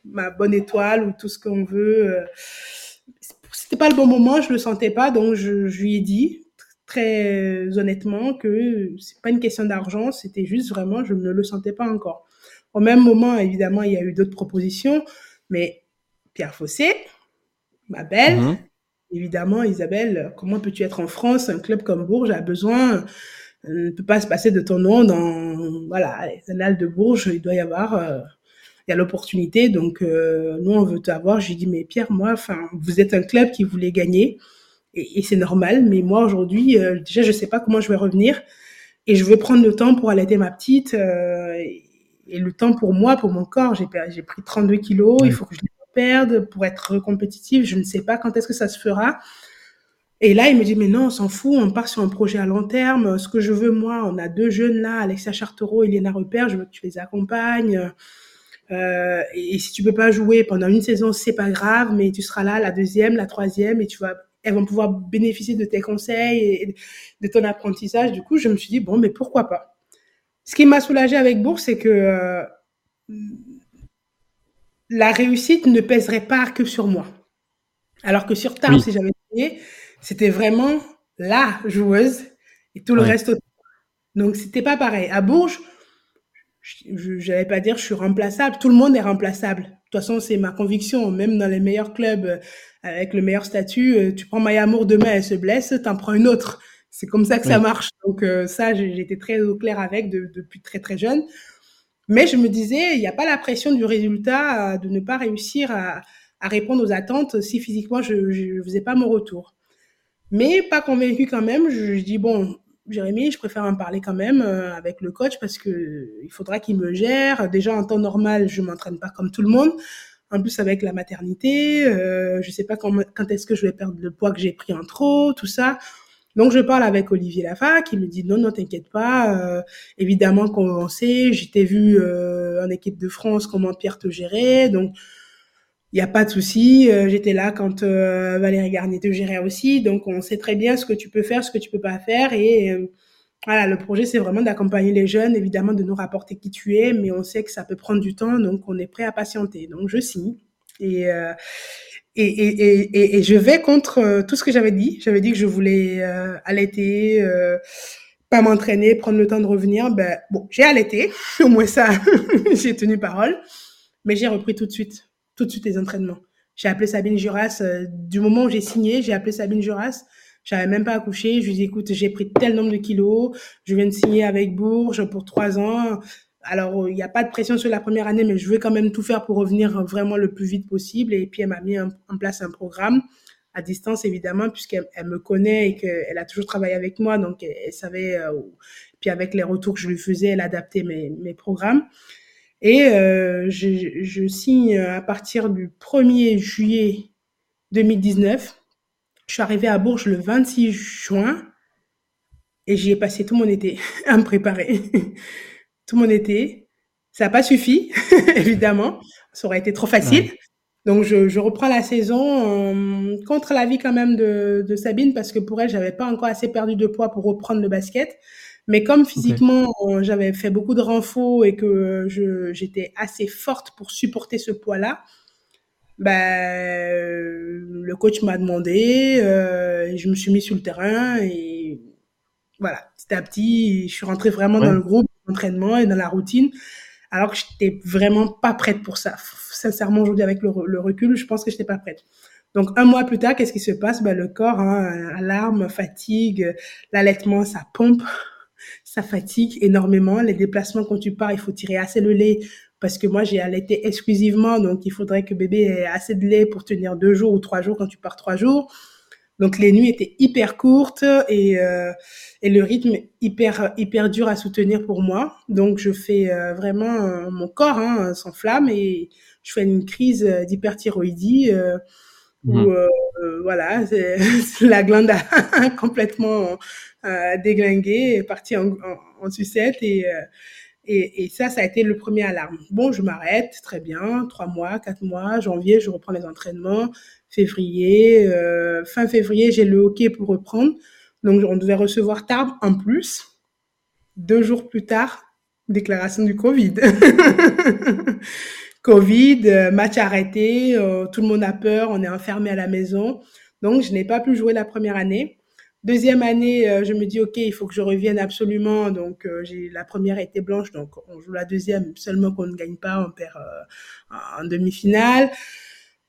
B: ma bonne étoile ou tout ce qu'on veut. Euh, c'était pas le bon moment, je le sentais pas, donc je, je lui ai dit très honnêtement que c'est pas une question d'argent, c'était juste vraiment, je ne le sentais pas encore. Au même moment, évidemment, il y a eu d'autres propositions, mais Pierre Fossé, ma belle, mhm. évidemment, Isabelle, comment peux-tu être en France Un club comme Bourges a besoin, euh, ne peut pas se passer de ton nom dans, voilà, les annales de Bourges, il doit y avoir, euh, il y a l'opportunité, donc euh, nous, on veut t'avoir. J'ai dit, mais Pierre, moi, enfin, vous êtes un club qui voulait gagner, et, c'est normal. Mais moi, aujourd'hui, euh, déjà, je sais pas comment je vais revenir. Et je vais prendre le temps pour allaiter ma petite. Euh, et, le temps pour moi, pour mon corps. J'ai, j'ai pris 32 kilos. Il faut que je les perde pour être compétitive. Je ne sais pas quand est-ce que ça se fera. Et là, il me dit, mais non, on s'en fout, on part sur un projet à long terme. Ce que je veux, moi, on a deux jeunes là, Alexia Chartereau et Léna Repère, je veux que tu les accompagnes. Euh, et, si tu peux pas jouer pendant une saison, c'est pas grave, mais tu seras là la deuxième, la troisième, et tu vas elles vont pouvoir bénéficier de tes conseils et de ton apprentissage. Du coup, je me suis dit, bon, mais pourquoi pas? Ce qui m'a soulagée avec Bourse, c'est que euh, la réussite ne pèserait pas que sur moi. Alors que sur Tarbes, si j'avais gagné, c'était vraiment la joueuse et tout le reste. Donc, c'était pas pareil. À Bourges, je n'allais pas dire je suis remplaçable. Tout le monde est remplaçable. De toute façon, c'est ma conviction. Même dans les meilleurs clubs, euh, avec le meilleur statut, euh, tu prends Maya demain, elle se blesse, t'en prends une autre. C'est comme ça que ça marche. Donc euh, ça, j'étais très au clair avec depuis très très jeune. Mais je me disais, il n'y a pas la pression du résultat de ne pas réussir à, à répondre aux attentes si physiquement je ne faisais pas mon retour. Mais pas convaincu quand même. Je, je dis bon, Jérémy, je préfère en parler quand même euh, avec le coach parce que il faudra qu'il me gère. Déjà en temps normal, je m'entraîne pas comme tout le monde. En plus avec la maternité, euh, je sais pas quand, quand est-ce que je vais perdre le poids que j'ai pris en trop, tout ça. Donc je parle avec Olivier Lafa qui me dit non non t'inquiète pas. Euh, évidemment qu'on sait, j'étais vu euh, en équipe de France comment Pierre te gérait, donc il n'y a pas de souci. Euh, j'étais là quand euh, Valérie Garnier te gérait aussi. Donc, on sait très bien ce que tu peux faire, ce que tu peux pas faire. Et euh, voilà, le projet, c'est vraiment d'accompagner les jeunes, évidemment, de nous rapporter qui tu es. Mais on sait que ça peut prendre du temps. Donc, on est prêt à patienter. Donc, je signe. Et, et, et, et, et, je vais contre tout ce que j'avais dit. J'avais dit que je voulais allaiter, pas m'entraîner, prendre le temps de revenir. Ben, bon, j'ai allaité. Au moins ça, j'ai tenu parole. Mais j'ai repris tout de suite tout de suite les entraînements. J'ai appelé Sabine Juras, euh, du moment où j'ai signé, j'ai appelé Sabine Juras. J'avais même pas accouché. Je lui ai dit, écoute, j'ai pris tel nombre de kilos. Je viens de signer avec Bourges pour trois ans. Alors, il n'y a pas de pression sur la première année, mais je veux quand même tout faire pour revenir vraiment le plus vite possible. Et puis, elle m'a mis en, place un programme à distance, évidemment, puisqu'elle me connaît et qu'elle a toujours travaillé avec moi. Donc, elle, savait, euh, puis avec les retours que je lui faisais, elle adaptait mes, mes programmes. Et euh, je, je, signe à partir du 1er juillet 2019. Je suis arrivée à Bourges le 26 juin et j'y ai passé tout mon été à me préparer. Tout mon été. Ça n'a pas suffi, évidemment. Ça aurait été trop facile. Donc, je, je, reprends la saison euh, contre l'avis quand même de, de, Sabine parce que pour elle, j'avais pas encore assez perdu de poids pour reprendre le basket. Mais comme physiquement, euh, j'avais fait beaucoup de renfaux et que j'étais assez forte pour supporter ce poids-là, ben, le coach m'a demandé, euh, je me suis mis sur le terrain et voilà, petit à petit, je suis rentrée vraiment dans le groupe d'entraînement et dans la routine, alors que j'étais vraiment pas prête pour ça. Sincèrement, aujourd'hui, avec le, recul, je pense que j'étais pas prête. Donc, un mois plus tard, qu'est-ce qui se passe? Ben, Le corps, hein, alarme, fatigue, l'allaitement, ça pompe ça fatigue énormément. Les déplacements, quand tu pars, il faut tirer assez le lait parce que moi, j'ai allaité exclusivement. Donc, il faudrait que bébé ait assez de lait pour tenir deux jours ou trois jours quand tu pars trois jours. Donc, les nuits étaient hyper courtes et, euh, et le rythme hyper, hyper dur à soutenir pour moi. Donc, je fais euh, vraiment euh, mon corps hein, s'enflamme et je fais une crise d'hyperthyroïdie où, mmh. voilà, la glande a complètement euh, déglingué, parti en, en, sucette et, euh, et, ça, ça a été le premier alarme. Bon, je m'arrête, très bien, trois mois, quatre mois, janvier, je reprends les entraînements, février, euh, fin février, j'ai le hockey pour reprendre. Donc, on devait recevoir Tarbes en plus. Deux jours plus tard, déclaration du Covid. Covid, euh, match arrêté, euh, tout le monde a peur, on est enfermé à la maison. Donc, je n'ai pas pu jouer la première année. Deuxième année, euh, je me dis, OK, il faut que je revienne absolument. Donc, euh, j'ai la première été blanche, donc on joue la deuxième, seulement qu'on ne gagne pas, on perd euh, en demi-finale.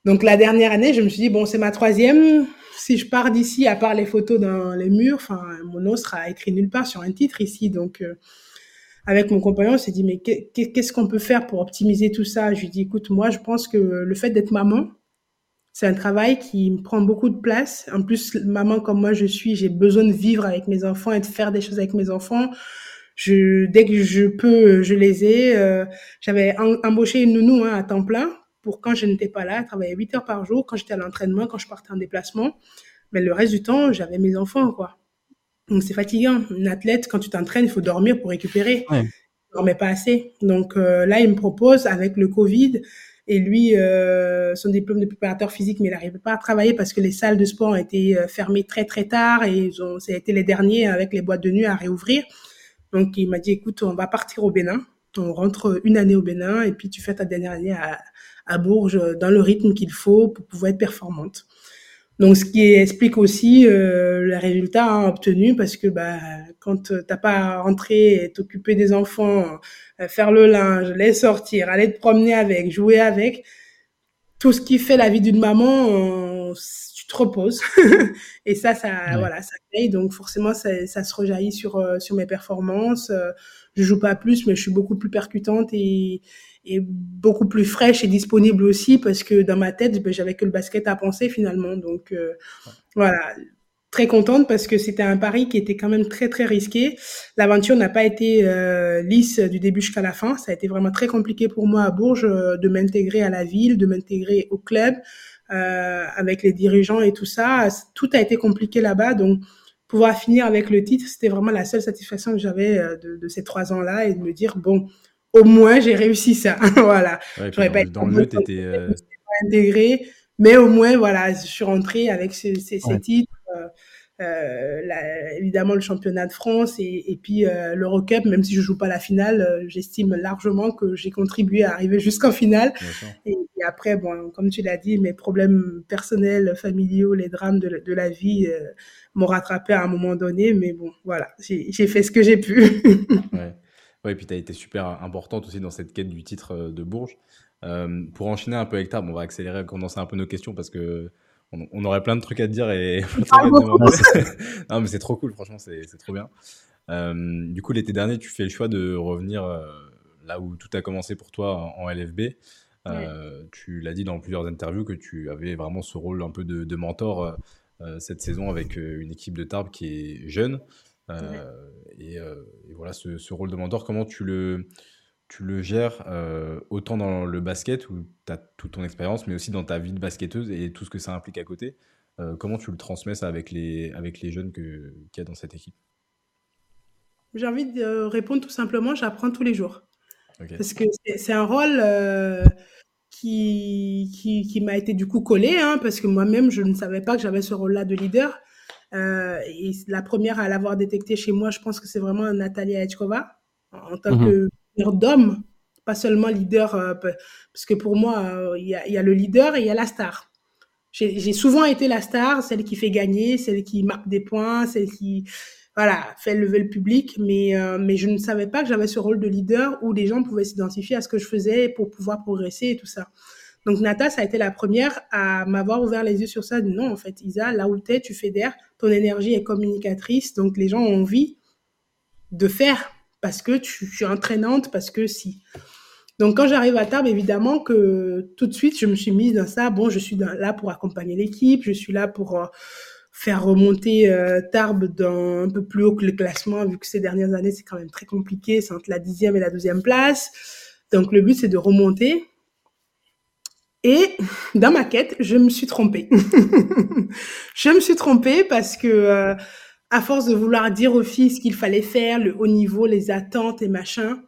B: Donc, la dernière année, je me suis dit, bon, c'est ma troisième. Si je pars d'ici, à part les photos dans les murs, enfin, mon nom sera écrit nulle part sur un titre ici. Donc, avec mon compagnon, on s'est dit, mais qu'est-ce qu'on peut faire pour optimiser tout ça? Je lui dis, écoute, moi, je pense que le fait d'être maman, c'est un travail qui me prend beaucoup de place. En plus, maman comme moi je suis, j'ai besoin de vivre avec mes enfants et de faire des choses avec mes enfants. Je, dès que je peux, je les ai. Euh, J'avais embauché une nounou hein, à temps plein pour quand je n'étais pas là. Elle travaillait 8 heures par jour quand j'étais à l'entraînement, quand je partais en déplacement. Mais le reste du temps, j'avais mes enfants, quoi. Donc c'est fatigant. Une athlète, quand tu t'entraînes, il faut dormir pour récupérer. Ouais. Je dormais pas assez. Donc euh, là, il me propose, avec le Covid, et lui, euh, son diplôme de préparateur physique, mais il n'arrivait pas à travailler parce que les salles de sport ont été euh, fermées très très tard et ils ont, ça a été les derniers avec les boîtes de nuit à réouvrir. Donc il m'a dit, écoute, on va partir au Bénin. On rentre une année au Bénin et puis tu fais ta dernière année à, à Bourges dans le rythme qu'il faut pour pouvoir être performante. Donc, ce qui explique aussi euh, les résultats hein, obtenus parce que bah, quand t'as pas à rentrer, t'occuper des enfants, euh, faire le linge, les sortir, aller te promener avec, jouer avec, tout ce qui fait la vie d'une maman, tu te reposes. et ça, ça, voilà, ça paye. Donc forcément, ça, ça se rejaillit sur euh, sur mes performances. Euh, je joue pas plus, mais je suis beaucoup plus percutante et, et beaucoup plus fraîche et disponible aussi parce que dans ma tête, ben, j'avais que le basket à penser finalement. Donc euh, voilà, très contente parce que c'était un pari qui était quand même très très risqué. L'aventure n'a pas été euh, lisse du début jusqu'à la fin. Ça a été vraiment très compliqué pour moi à Bourges euh, de m'intégrer à la ville, de m'intégrer au club euh, avec les dirigeants et tout ça. Tout a été compliqué là-bas, donc pouvoir finir avec le titre, c'était vraiment la seule satisfaction que j'avais de, ces trois ans-là et de me dire bon, au moins j'ai réussi ça. voilà.
A: Ouais, J'aurais pas dans le t'étais euh...
B: intégré, mais au moins voilà, je suis rentrée avec ces, ces, ces titres euh, euh, la, évidemment le championnat de France et, et puis euh, l'Eurocup, même si je joue pas la finale, euh, j'estime largement que j'ai contribué à arriver jusqu'en finale. Et, et, après, bon, comme tu l'as dit, mes problèmes personnels, familiaux, les drames de, de la vie m'ont rattrapé à un moment donné. Mais bon, voilà, j'ai fait ce que j'ai pu.
A: ouais. Ouais, et puis tu as été super importante aussi dans cette quête du titre de Bourges. Euh, pour enchaîner un peu avec Tab, on va accélérer, condenser un peu nos questions parce que on, aurait plein de trucs à te dire et non mais c'est trop cool franchement c'est trop bien. Euh, du coup l'été dernier tu fais le choix de revenir euh, là où tout a commencé pour toi en, en LFB euh, tu l'as dit dans plusieurs interviews que tu avais vraiment ce rôle un peu de, de mentor euh, cette saison avec euh, une équipe de Tarbes qui est jeune et, et, voilà ce, ce, rôle de mentor comment tu le tu le gères euh, autant dans le basket où tu as toute ton expérience, mais aussi dans ta vie de basketteuse et tout ce que ça implique à côté. Euh, comment tu le transmets ça avec les, avec les jeunes qu'il y a dans cette équipe?
B: J'ai envie de répondre tout simplement, j'apprends tous les jours. Okay. Parce que c'est un rôle euh, qui, qui, qui m'a été du coup collé, hein, parce que moi-même, je ne savais pas que j'avais ce rôle-là de leader. Euh, et la première à l'avoir détecté chez moi, je pense que c'est vraiment Nathalie Etchkova, en, en tant mm -hmm. que d'homme, pas seulement leader, euh, parce que pour moi, il euh, y, y, a le leader et il y a la star. J'ai souvent été la star, celle qui fait gagner, celle qui marque des points, celle qui voilà, fait lever le public, mais, mais je ne savais pas que j'avais ce rôle de leader où les gens pouvaient s'identifier à ce que je faisais pour pouvoir progresser et tout ça. Donc Nata, ça a été la première à m'avoir ouvert les yeux sur ça. Non, en fait, Isa, là où tu es, tu fédères, ton énergie est communicatrice, donc les gens ont envie de faire parce que tu, es entraînante, parce que si. Donc quand j'arrive à Tarbes, évidemment que tout de suite, je me suis mise dans ça. Bon, je suis là pour accompagner l'équipe, je suis là pour euh, faire remonter euh, Tarbes dans un peu plus haut que le classement, vu que ces dernières années, c'est quand même très compliqué, c'est entre la dixième et la deuxième place. Donc le but, c'est de remonter. Et dans ma quête, je me suis trompée. je me suis trompée parce que... Euh, à force de vouloir dire aux filles ce qu'il fallait faire, le haut niveau, les attentes et machin,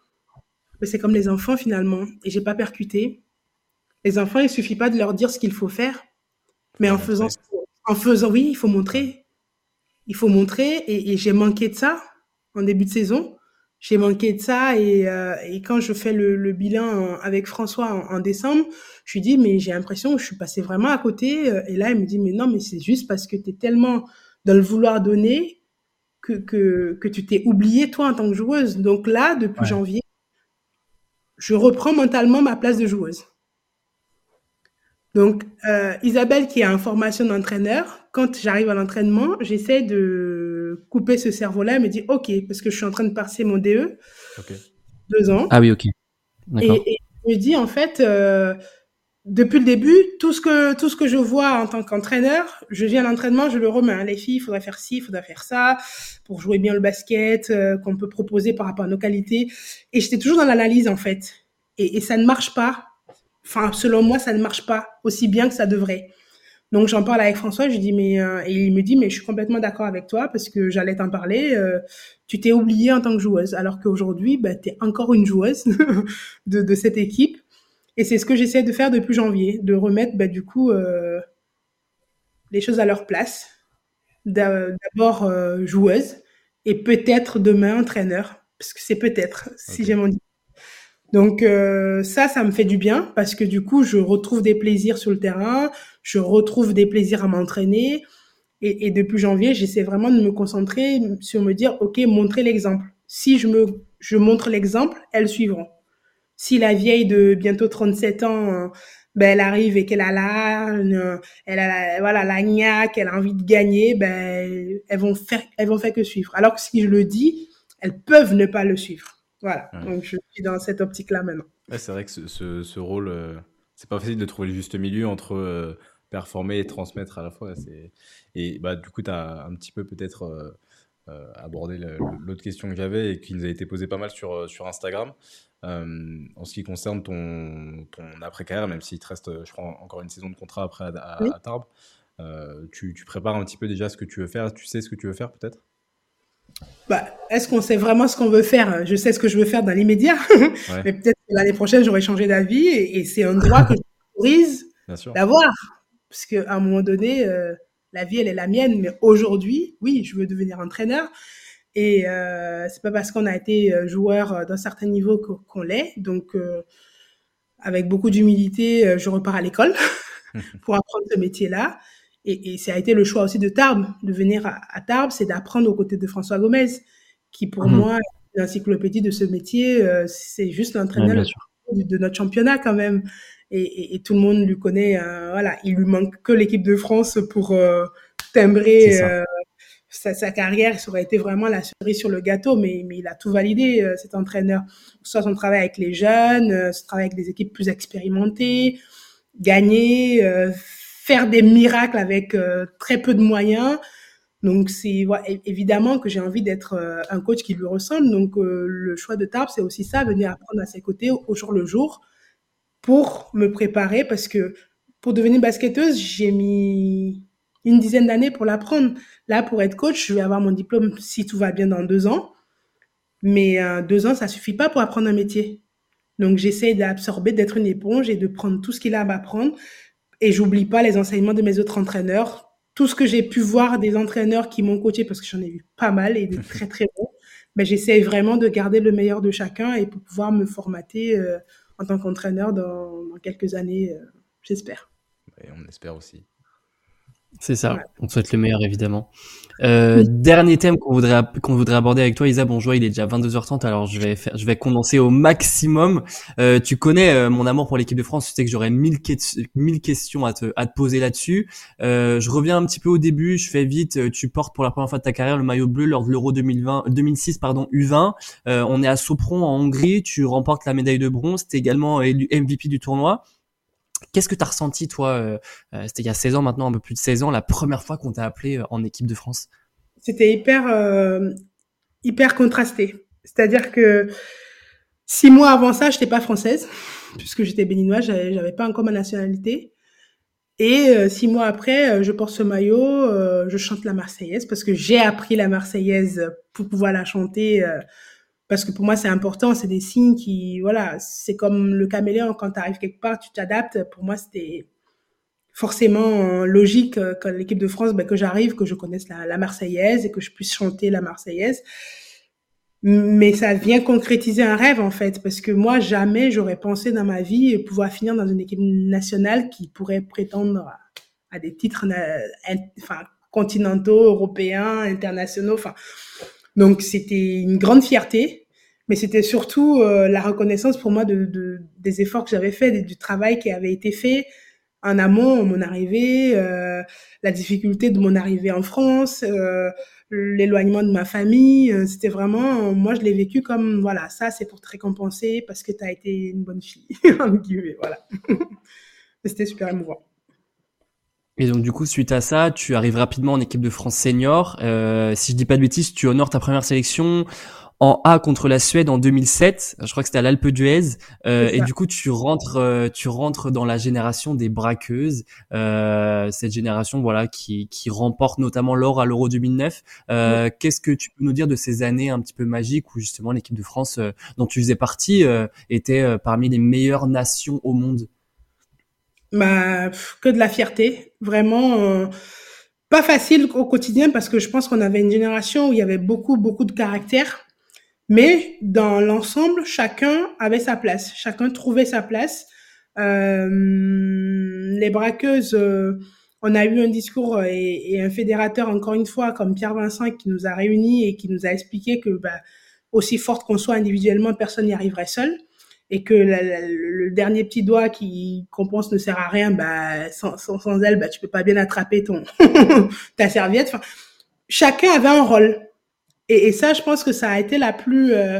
B: mais c'est comme les enfants finalement. Et j'ai pas percuté. Les enfants, il suffit pas de leur dire ce qu'il faut faire, mais en faisant, en faisant, oui, il faut montrer. Il faut montrer. Et, et j'ai manqué de ça en début de saison. J'ai manqué de ça et, euh, et quand je fais le, le bilan avec François en, en, décembre, je lui dis mais j'ai l'impression que je suis passée vraiment à côté. Et là, il me dit mais non, mais c'est juste parce que tu es tellement dans le vouloir donner que, que, que tu t'es oublié toi en tant que joueuse. Donc là, depuis ouais. janvier, je reprends mentalement ma place de joueuse. Donc, euh, Isabelle, qui est en formation d'entraîneur, quand j'arrive à l'entraînement, j'essaie de couper ce cerveau-là et me dit OK, parce que je suis en train de passer mon DE. Okay. Deux ans.
C: Ah oui, OK.
B: Et, et, je me dis, en fait, euh, depuis le début, tout ce que tout ce que je vois en tant qu'entraîneur, je viens à l'entraînement, je le remets. Hein. Les filles, il faudrait faire ci, il faudrait faire ça pour jouer bien le basket euh, qu'on peut proposer par rapport à nos qualités. Et j'étais toujours dans l'analyse en fait. Et, et, ça ne marche pas. Enfin, selon moi, ça ne marche pas aussi bien que ça devrait. Donc j'en parle avec François, je dis mais euh, et il me dit mais je suis complètement d'accord avec toi parce que j'allais t'en parler. Euh, tu t'es oubliée en tant que joueuse, alors qu'aujourd'hui, bah, tu es encore une joueuse de, de cette équipe et c'est ce que j'essaie de faire depuis janvier, de remettre bah, du coup euh, les choses à leur place. D'abord joueuse et peut-être demain entraîneur, parce que c'est peut-être, okay. si j'ai mon dit. Donc euh, ça, ça me fait du bien parce que du coup, je retrouve des plaisirs sur le terrain, je retrouve des plaisirs à m'entraîner. Et, et, depuis janvier, j'essaie vraiment de me concentrer sur me dire, OK, montrer l'exemple. Si je me, je montre l'exemple, elles suivront. Si la vieille de bientôt 37 ans, ben, elle arrive et qu'elle a la, elle a la, voilà, la gnaque, elle a envie de gagner, ben, elles vont faire, elles vont faire que suivre. Alors que si je le dis, elles peuvent ne pas le suivre. Voilà. Donc, je suis dans cette optique-là maintenant.
A: c'est vrai que ce, ce, ce rôle, euh, c'est pas facile de trouver le juste milieu entre euh, performer et transmettre à la fois. Et bah, du coup, tu as un petit peu peut-être euh, abordé l'autre question que j'avais et qui nous a été posée pas mal sur, sur Instagram. en ce qui concerne ton, ton après-carrière, même s'il te reste, je crois, encore une saison de contrat après à, à, Tarbes, tu, tu prépares un petit peu déjà ce que tu veux faire Tu sais ce que tu veux faire peut-être?
B: Bah, est-ce qu'on sait vraiment ce qu'on veut faire? Je sais ce que je veux faire dans l'immédiat, mais peut-être que l'année prochaine, j'aurai changé d'avis et, c'est un droit que je m'autorise d'avoir. Parce qu'à un moment donné, euh, la vie, elle est la mienne, mais aujourd'hui, oui, je veux devenir entraîneur. Et euh, c'est pas parce qu'on a été euh, joueur euh, d'un certain niveau qu'on l'est. Donc, avec beaucoup d'humilité, je repars à l'école pour apprendre ce métier-là. Et, et, ça a été le choix aussi de Tarbes, de venir à, à Tarbes, c'est d'apprendre aux côtés de François Gomez, qui pour mhm. moi, l'encyclopédie de ce métier, euh, c'est juste l'entraîneur de, notre championnat quand même. Et, et, tout le monde lui connaît. Euh, voilà, il lui manque que l'équipe de France pour euh, timbrer euh, sa, sa, carrière. Ça aurait été vraiment la cerise sur le gâteau, mais, mais il a tout validé cet entraîneur. Soit son travail avec les jeunes, son travail avec des équipes plus expérimentées, gagner faire des miracles avec euh, très peu de moyens. Donc c'est évidemment que j'ai envie d'être euh, un coach qui lui ressemble. Donc euh, le choix de Tarbes, c'est aussi ça, venir apprendre à ses côtés au, jour le jour pour me préparer parce que pour devenir basketteuse, j'ai mis une dizaine d'années pour l'apprendre. Là, pour être coach, je vais avoir mon diplôme si tout va bien dans deux ans. Mais deux ans, ça suffit pas pour apprendre un métier. Donc j'essaie d'absorber, d'être une éponge et de prendre tout ce qu'il a à m'apprendre. Et j'oublie pas les enseignements de mes autres entraîneurs. Tout ce que j'ai pu voir des entraîneurs qui m'ont coaché, parce que j'en ai vu pas mal et des très très bons, mais j'essaie vraiment de garder le meilleur de chacun et pour pouvoir me formater euh, en tant qu'entraîneur dans, dans, quelques années, euh, j'espère.
A: Et on espère aussi.
C: C'est ça. On te souhaite le meilleur, évidemment. Euh, dernier thème qu'on voudrait qu'on voudrait aborder avec toi, Isa. Bonjour, il est déjà 22h30, alors je vais faire, je vais condenser au maximum. Euh, tu connais euh, mon amour pour l'équipe de France. Tu sais que j'aurais mille, mille questions à te, à te poser là-dessus. Euh, je reviens un petit peu au début. Je fais vite. Tu portes pour la première fois de ta carrière le maillot bleu lors de l'Euro 2020, 2006, pardon, U20. on est à Sopron en Hongrie. Tu remportes la médaille de bronze. T'es également élu MVP du tournoi. Qu'est-ce que tu as ressenti, toi euh, euh, C'était il y a 16 ans maintenant, un peu plus de 16 ans, la première fois qu'on t'a appelé euh, en équipe de France?
B: C'était hyper, hyper contrasté. C'est-à-dire que six mois avant ça, je n'étais pas française, puisque j'étais béninoise, j'avais pas encore ma nationalité. Et six mois après, je porte ce maillot, je chante la Marseillaise, parce que j'ai appris la Marseillaise pour pouvoir la chanter parce que pour moi c'est important, c'est des signes qui, voilà, c'est comme le caméléon, quand tu arrives quelque part, tu t'adaptes. Pour moi, c'était forcément logique euh, quand l'équipe de France, ben, que j'arrive, que je connaisse la, la, Marseillaise et que je puisse chanter la Marseillaise. Mais ça vient concrétiser un rêve en fait, parce que moi jamais j'aurais pensé dans ma vie pouvoir finir dans une équipe nationale qui pourrait prétendre à, des titres enfin, continentaux, européens, internationaux. Enfin, donc c'était une grande fierté mais c'était surtout euh, la reconnaissance pour moi de, de des efforts que j'avais faits, du travail qui avait été fait en amont, mon arrivée, euh, la difficulté de mon arrivée en France, euh, l'éloignement de ma famille. C'était vraiment, moi, je l'ai vécu comme, voilà, ça, c'est pour te récompenser parce que tu as été une bonne fille, voilà. c'était super émouvant.
C: Et donc du coup, suite à ça, tu arrives rapidement en équipe de France senior. Si je dis pas de bêtises, tu honores ta première sélection en A contre la Suède en 2007. Je crois que c'était à l'Alpe d'Huez. Euh, et du coup, tu rentres, euh, tu rentres dans la génération des braqueuses. Euh, cette génération, voilà, qui, qui remporte notamment l'or à l'Euro 2009. Euh, Qu'est-ce que tu peux nous dire de ces années un petit peu magiques où justement l'équipe de France, euh, dont tu faisais partie, euh, était parmi les meilleures nations au monde?
B: Bah, que de la fierté, vraiment. pas facile au quotidien parce que je pense qu'on avait une génération où il y avait beaucoup, beaucoup de caractère Mais dans l'ensemble, chacun avait sa place, chacun trouvait sa place. Euh, les braqueuses, euh, on a eu un discours et, un fédérateur, encore une fois, comme Pierre Vincent, qui nous a réunis et qui nous a expliqué que bah, aussi forte qu'on soit individuellement, personne n'y arriverait seul et que le dernier petit doigt qui qu'on pense ne sert à rien, bah sans, elle, bah tu peux pas bien attraper ton ta serviette. Chacun avait un rôle. Et, ça, je pense que ça a été la plus euh,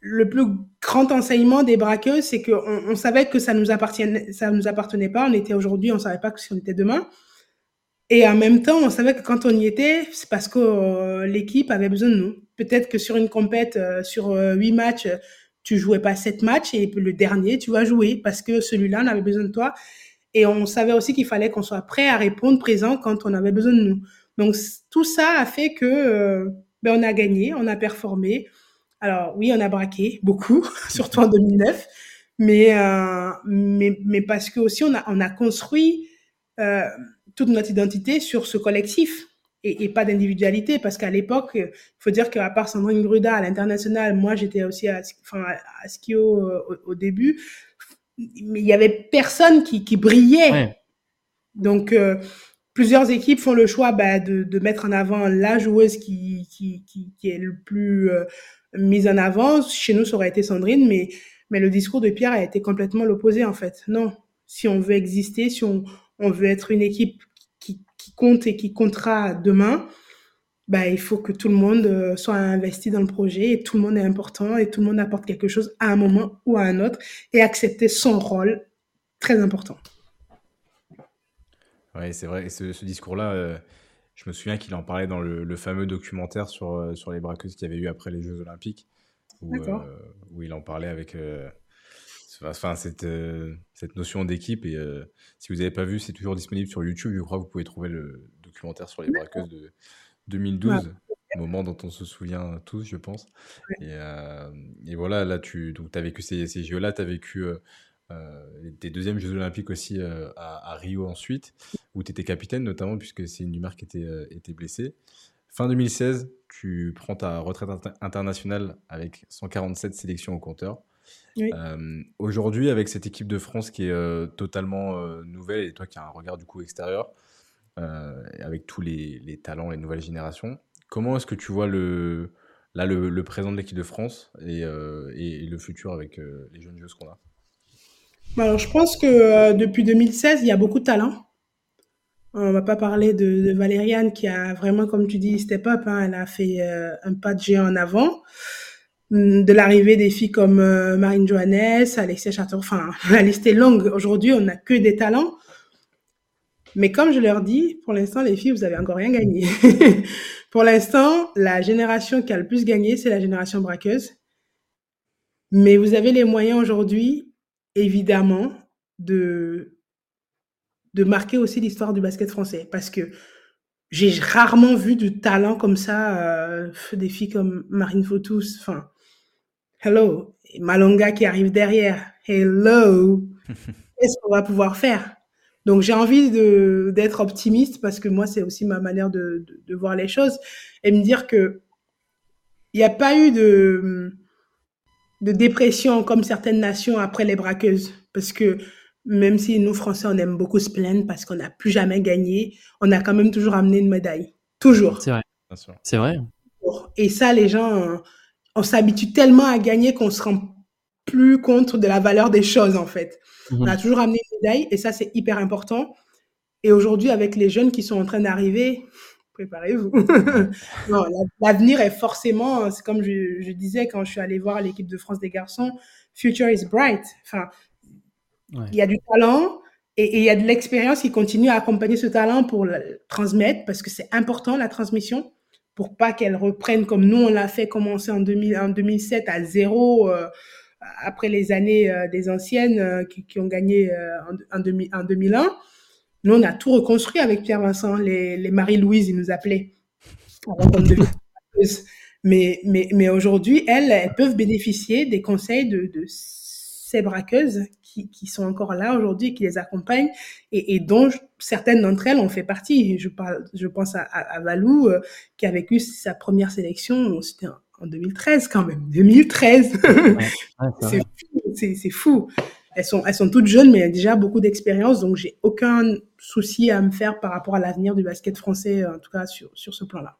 B: le plus grand enseignement des braqueuses, c'est qu'on on savait que ça nous ça nous appartenait pas. On était aujourd'hui, on savait pas si on était demain. Et en même temps, on savait que quand on y était, c'est parce que euh, l'équipe avait besoin de nous. Peut-être que sur une compète, euh, sur huit matchs, tu jouais pas sept matchs et le dernier, tu vas jouer parce que celui-là, on avait besoin de toi. Et on savait aussi qu'il fallait qu'on soit prêt à répondre présent quand on avait besoin de nous. Donc, tout ça a fait que ben, on a gagné, on a performé. Alors, oui, on a braqué beaucoup, surtout en 2009, mais, euh, mais, mais parce que aussi, on a, on a construit euh, toute notre identité sur ce collectif et, et pas d'individualité parce qu'à l'époque, il faut dire qu'à part Sandrine Gruda à l'international, moi j'étais aussi à, enfin, à Skio euh, au, au, début, mais il y avait personne qui, qui brillait. Ouais. Donc euh, plusieurs équipes font le choix bah, de, de, mettre en avant la joueuse qui, qui, qui, qui est le plus euh, mise en avant. Chez nous, ça aurait été Sandrine, mais, mais le discours de Pierre a été complètement l'opposé en fait. Non, si on veut exister, si on, on veut être une équipe compte et qui comptera demain, bah, il faut que tout le monde euh, soit investi dans le projet et tout le monde est important et tout le monde apporte quelque chose à un moment ou à un autre et accepter son rôle, très important.
A: Oui, c'est vrai. Et ce, ce discours-là, euh, je me souviens qu'il en parlait dans le, le, fameux documentaire sur, euh, sur les braqueuses qu'il y avait eu après les Jeux Olympiques, où, euh, où il en parlait avec euh, enfin, cette, euh, cette notion d'équipe. Et euh, si vous n'avez pas vu, c'est toujours disponible sur YouTube. Je crois que vous pouvez trouver le documentaire sur les braqueuses de 2012, ouais. moment dont on se souvient tous, je pense. Ouais. Et, euh, et, voilà, là, tu as vécu ces, ces jeux-là, tu as vécu tes deuxièmes Jeux Olympiques aussi à, à, Rio ensuite, où tu étais capitaine notamment, puisque c'est une Dumar qui était, était blessée. Fin 2016, tu prends ta retraite internationale avec 147 sélections au compteur.
B: Oui.
A: Euh, Aujourd'hui, avec cette équipe de France qui est euh, totalement euh, nouvelle et toi qui as un regard du coup extérieur, avec tous les, les, talents, les nouvelles générations, comment est-ce que tu vois le, là, le, le présent de l'équipe de France et, et, et, le futur avec les jeunes joueuses qu'on a?
B: Bah, Alors, je pense que depuis 2016, il y a beaucoup de talent. On va pas parler de, de, Valériane qui a vraiment, comme tu dis, step up. Hein, elle a fait un pas de géant en avant. Mm, de l'arrivée des filles comme euh, Marine Johannes, Alexia Charter, enfin, la liste est longue. Aujourd'hui, on n'a que des talents. Mais comme je leur dis, pour l'instant, les filles, vous avez encore rien gagné. pour l'instant, la génération qui a le plus gagné, c'est la génération braqueuse. Mais vous avez les moyens aujourd'hui, évidemment, de, de marquer aussi l'histoire du basket français. Parce que j'ai rarement vu du talent comme ça, euh, des filles comme Marine Fautus, enfin, hello, Malonga qui arrive derrière, hello, qu'est-ce qu'on va pouvoir faire? Donc j'ai envie de d'être optimiste parce que moi c'est aussi ma manière de, de, de, voir les choses et me dire que il n'y a pas eu de de dépression comme certaines nations après les braqueuses. Parce que même si nous Français on aime beaucoup se plaindre parce qu'on n'a plus jamais gagné, on a quand même toujours amené une médaille, toujours.
C: C'est vrai. C'est vrai.
B: Et ça les gens on s'habitue tellement à gagner qu'on se rend plus compte de la valeur des choses, en fait. Mmh. On a toujours amené une médaille et ça, c'est hyper important. Et aujourd'hui, avec les jeunes qui sont en train d'arriver, préparez-vous. L'avenir est forcément, c'est comme je, je, disais quand je suis allée voir l'équipe de France des garçons, future is bright. Enfin, il y a du talent et, il y a de l'expérience qui continue à accompagner ce talent pour le transmettre parce que c'est important la transmission pour pas qu'elle reprenne comme nous on l'a fait commencer en, 2000, en 2007 à zéro euh, après les années euh, des anciennes euh, qui, ont gagné en, en, 2000, en, 2001. Nous on a tout reconstruit avec Pierre Vincent, les, Marie-Louise ils nous appelaient. mais mais, mais aujourd'hui elles, peuvent bénéficier des conseils de ces braqueuses qui, qui sont encore là aujourd'hui, qui les accompagnent et, et dont je, certaines d'entre elles ont fait partie. Je, parle, je pense à, à, à Valou, euh, qui a vécu sa première sélection. C'était en 2013 quand même. 2013. c'est fou. Elles sont, elles sont toutes jeunes, mais elles ont déjà beaucoup d'expérience, donc j'ai aucun souci à me faire par rapport à l'avenir du basket français, en tout cas sur, sur ce plan-là.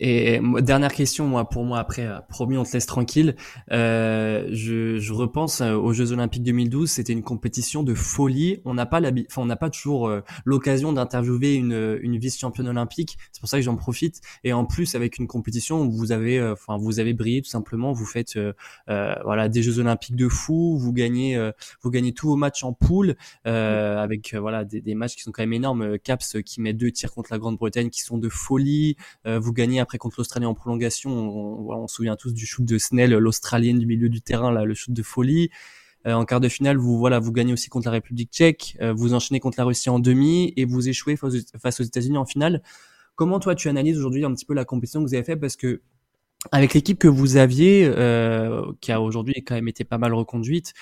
C: Et dernière question, moi, pour moi, après, euh, promis, on te laisse tranquille. Euh, je, je, repense euh, aux Jeux Olympiques 2012. C'était une compétition de folie. On n'a pas enfin, on n'a pas toujours euh, l'occasion d'interviewer une, une vice-championne olympique. C'est pour ça que j'en profite. Et en plus, avec une compétition où vous avez, enfin, vous avez brillé tout simplement. Vous faites, voilà, des Jeux Olympiques de fou. Vous gagnez, vous gagnez tous vos matchs en poule, avec voilà des, des, matchs qui sont quand même énormes. Caps qui met deux tirs contre la Grande-Bretagne qui sont de folie. vous gagnez après contre l'Australie en prolongation. On, se souvient tous du shoot de Snell, l'Australienne du milieu du terrain, là, le shoot de folie. Euh, en quart de finale, vous voilà, vous gagnez aussi contre la République tchèque, euh, vous enchaînez contre la Russie en demi et vous échouez face aux, États-Unis en finale. Comment toi tu analyses aujourd'hui un petit peu la compétition que vous avez faite? Parce que avec l'équipe que vous aviez, euh, qui a aujourd'hui quand même été pas mal reconduite,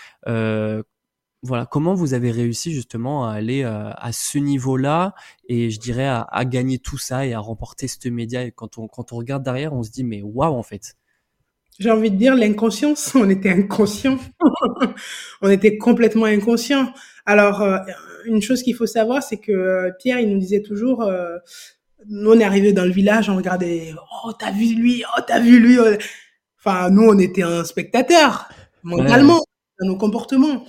C: voilà, comment vous avez réussi justement à aller euh, à ce niveau-là et je dirais à, gagner tout ça et à remporter ce média. Et quand on, quand on regarde derrière, on se dit mais waouh en fait.
B: J'ai envie de dire l'inconscience. On était inconscient. on était complètement inconscient. Alors, euh, une chose qu'il faut savoir, c'est que euh, Pierre, il nous disait toujours, nous on est arrivé dans le village, on regardait, oh t'as vu lui, oh t'as vu lui. Enfin, nous on était un spectateur mentalement dans nos comportements.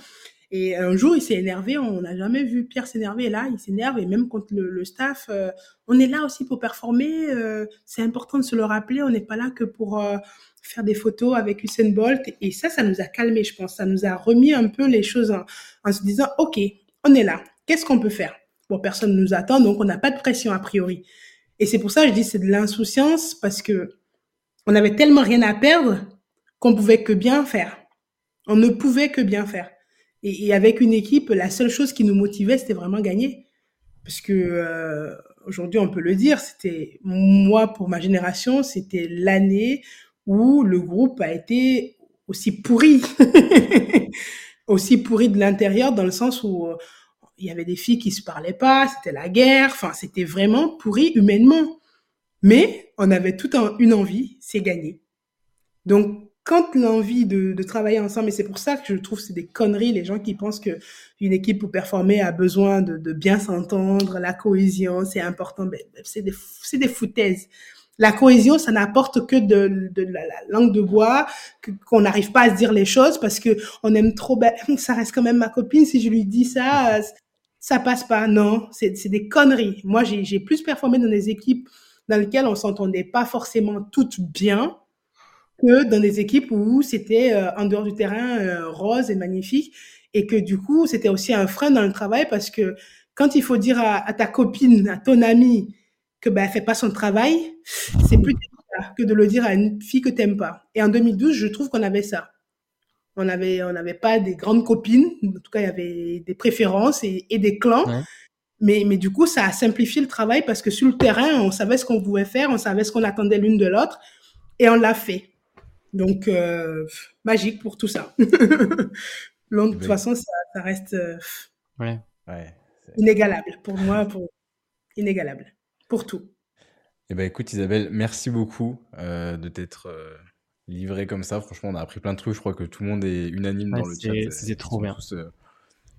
B: Et un jour, il s'est énervé. On n'a jamais vu Pierre s'énerver. Là, il s'énerve et même contre le, le staff, euh, on est là aussi pour performer. Euh, c'est important de se le rappeler. On n'est pas là que pour euh, faire des photos avec Usain Bolt. Et ça, ça nous a calmé, je pense. Ça nous a remis un peu les choses en, en se disant, OK, on est là. Qu'est-ce qu'on peut faire? Bon, personne ne nous attend, donc on n'a pas de pression a priori. Et c'est pour ça que je dis c'est de l'insouciance parce que on avait tellement rien à perdre qu'on pouvait que bien faire. On ne pouvait que bien faire. Et, avec une équipe, la seule chose qui nous motivait, c'était vraiment gagner. Parce que euh, aujourd'hui, on peut le dire, c'était moi pour ma génération, c'était l'année où le groupe a été aussi pourri, aussi pourri de l'intérieur, dans le sens où euh, il y avait des filles qui se parlaient pas, c'était la guerre, enfin c'était vraiment pourri humainement. Mais on avait tout une envie, c'est gagner. Donc quand l'envie de, de, travailler ensemble, et c'est pour ça que je trouve c'est des conneries, les gens qui pensent que une équipe pour performer a besoin de, bien s'entendre, la cohésion, c'est important, ben, ben c'est des, foutaises. La cohésion, ça n'apporte que de, la, langue de bois, qu'on n'arrive pas à se dire les choses parce que on aime trop, ben, ça reste quand même ma copine, si je lui dis ça, ça passe pas. Non, c'est, des conneries. Moi, j'ai plus performé dans des équipes dans lesquelles on s'entendait pas forcément toutes bien, que dans des équipes où c'était euh, en dehors du terrain euh, rose et magnifique et que du coup c'était aussi un frein dans le travail parce que quand il faut dire à, ta copine, à ton ami que ben elle fait pas son travail, c'est plus que de le dire à une fille que t'aimes pas. Et en 2012, je trouve qu'on avait ça. On avait on n'avait pas des grandes copines, en tout cas il y avait des préférences et, et des clans. Mais, mais du coup, ça a simplifié le travail parce que sur le terrain, on savait ce qu'on pouvait faire, on savait ce qu'on attendait l'une de l'autre et on l'a fait. Donc, euh, magique pour tout ça. de toute façon, ça, reste euh, ouais. inégalable. Pour moi, pour... inégalable. Pour tout.
A: Eh ben, écoute, Isabelle, merci beaucoup euh, de t'être livré comme ça. Franchement, on a appris plein de trucs. Je crois que tout le monde est unanime dans le chat.
C: C'était trop bien.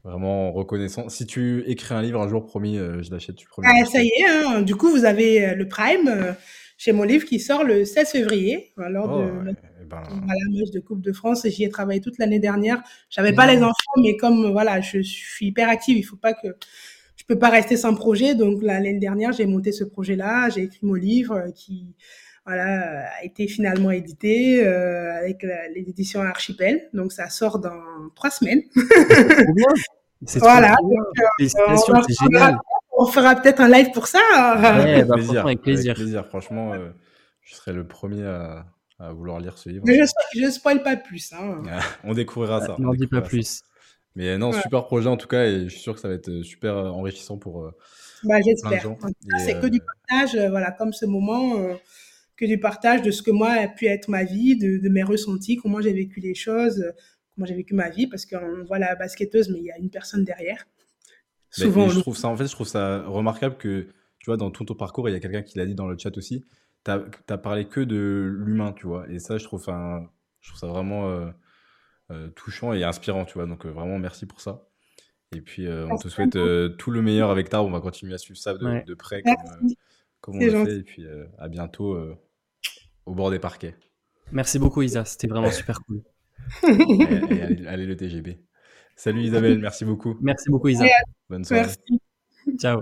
A: vraiment reconnaissant. Si tu écris un livre un jour, promis, je l'achète.
B: Ah, ça y est, hein. du coup, vous avez le Prime chez mon livre qui sort le 16 février, lors oh, de ben... la de Coupe de France. Et j'y ai travaillé toute l'année dernière. J'avais pas les enfants, mais comme voilà, je suis hyper active, il faut pas que je peux pas rester sans projet. Donc l'année dernière, j'ai monté ce projet-là, j'ai écrit mon livre euh, qui voilà a été finalement édité euh, avec les éditions Archipel. Donc ça sort dans trois semaines. C'est. Voilà. Euh, Félicitations, c'est génial on fera peut-être un live pour ça.
A: Ouais, bah, avec, plaisir, plaisir. Franchement, euh, je serai le premier à, vouloir lire ce livre.
B: Mais je ne spoil pas plus. Hein.
A: on découvrira ça.
C: N'en dis pas plus.
A: Mais non, super projet en tout cas, et je suis sûr que ça va être super euh, enrichissant pour. Euh,
B: bah, J'espère. C'est que du partage, voilà, comme ce moment, que du partage de ce que moi a pu être ma vie, de, de mes ressentis, comment j'ai vécu les choses, comment j'ai vécu ma vie, parce qu'on voit la basketteuse, mais il y a une personne derrière.
A: Souvent, je trouve ça, en fait, je trouve ça remarquable que, tu vois, dans tout ton parcours, il y a quelqu'un qui l'a dit dans le chat aussi, t'as as parlé que de l'humain, tu vois. Et ça, je trouve, je trouve ça vraiment touchant et inspirant, tu vois. Donc, vraiment, merci pour ça. Et puis, on te souhaite tout le meilleur avec Tar. On va continuer à suivre ça de, près, comme, comme on le fait. Et puis, à bientôt au bord des parquets.
C: Merci beaucoup, Isa. C'était vraiment super cool.
A: allez, le TGB. Salut Isabelle, merci beaucoup.
C: Merci beaucoup, Isa.
A: Bonne soirée. Merci.
C: Ciao.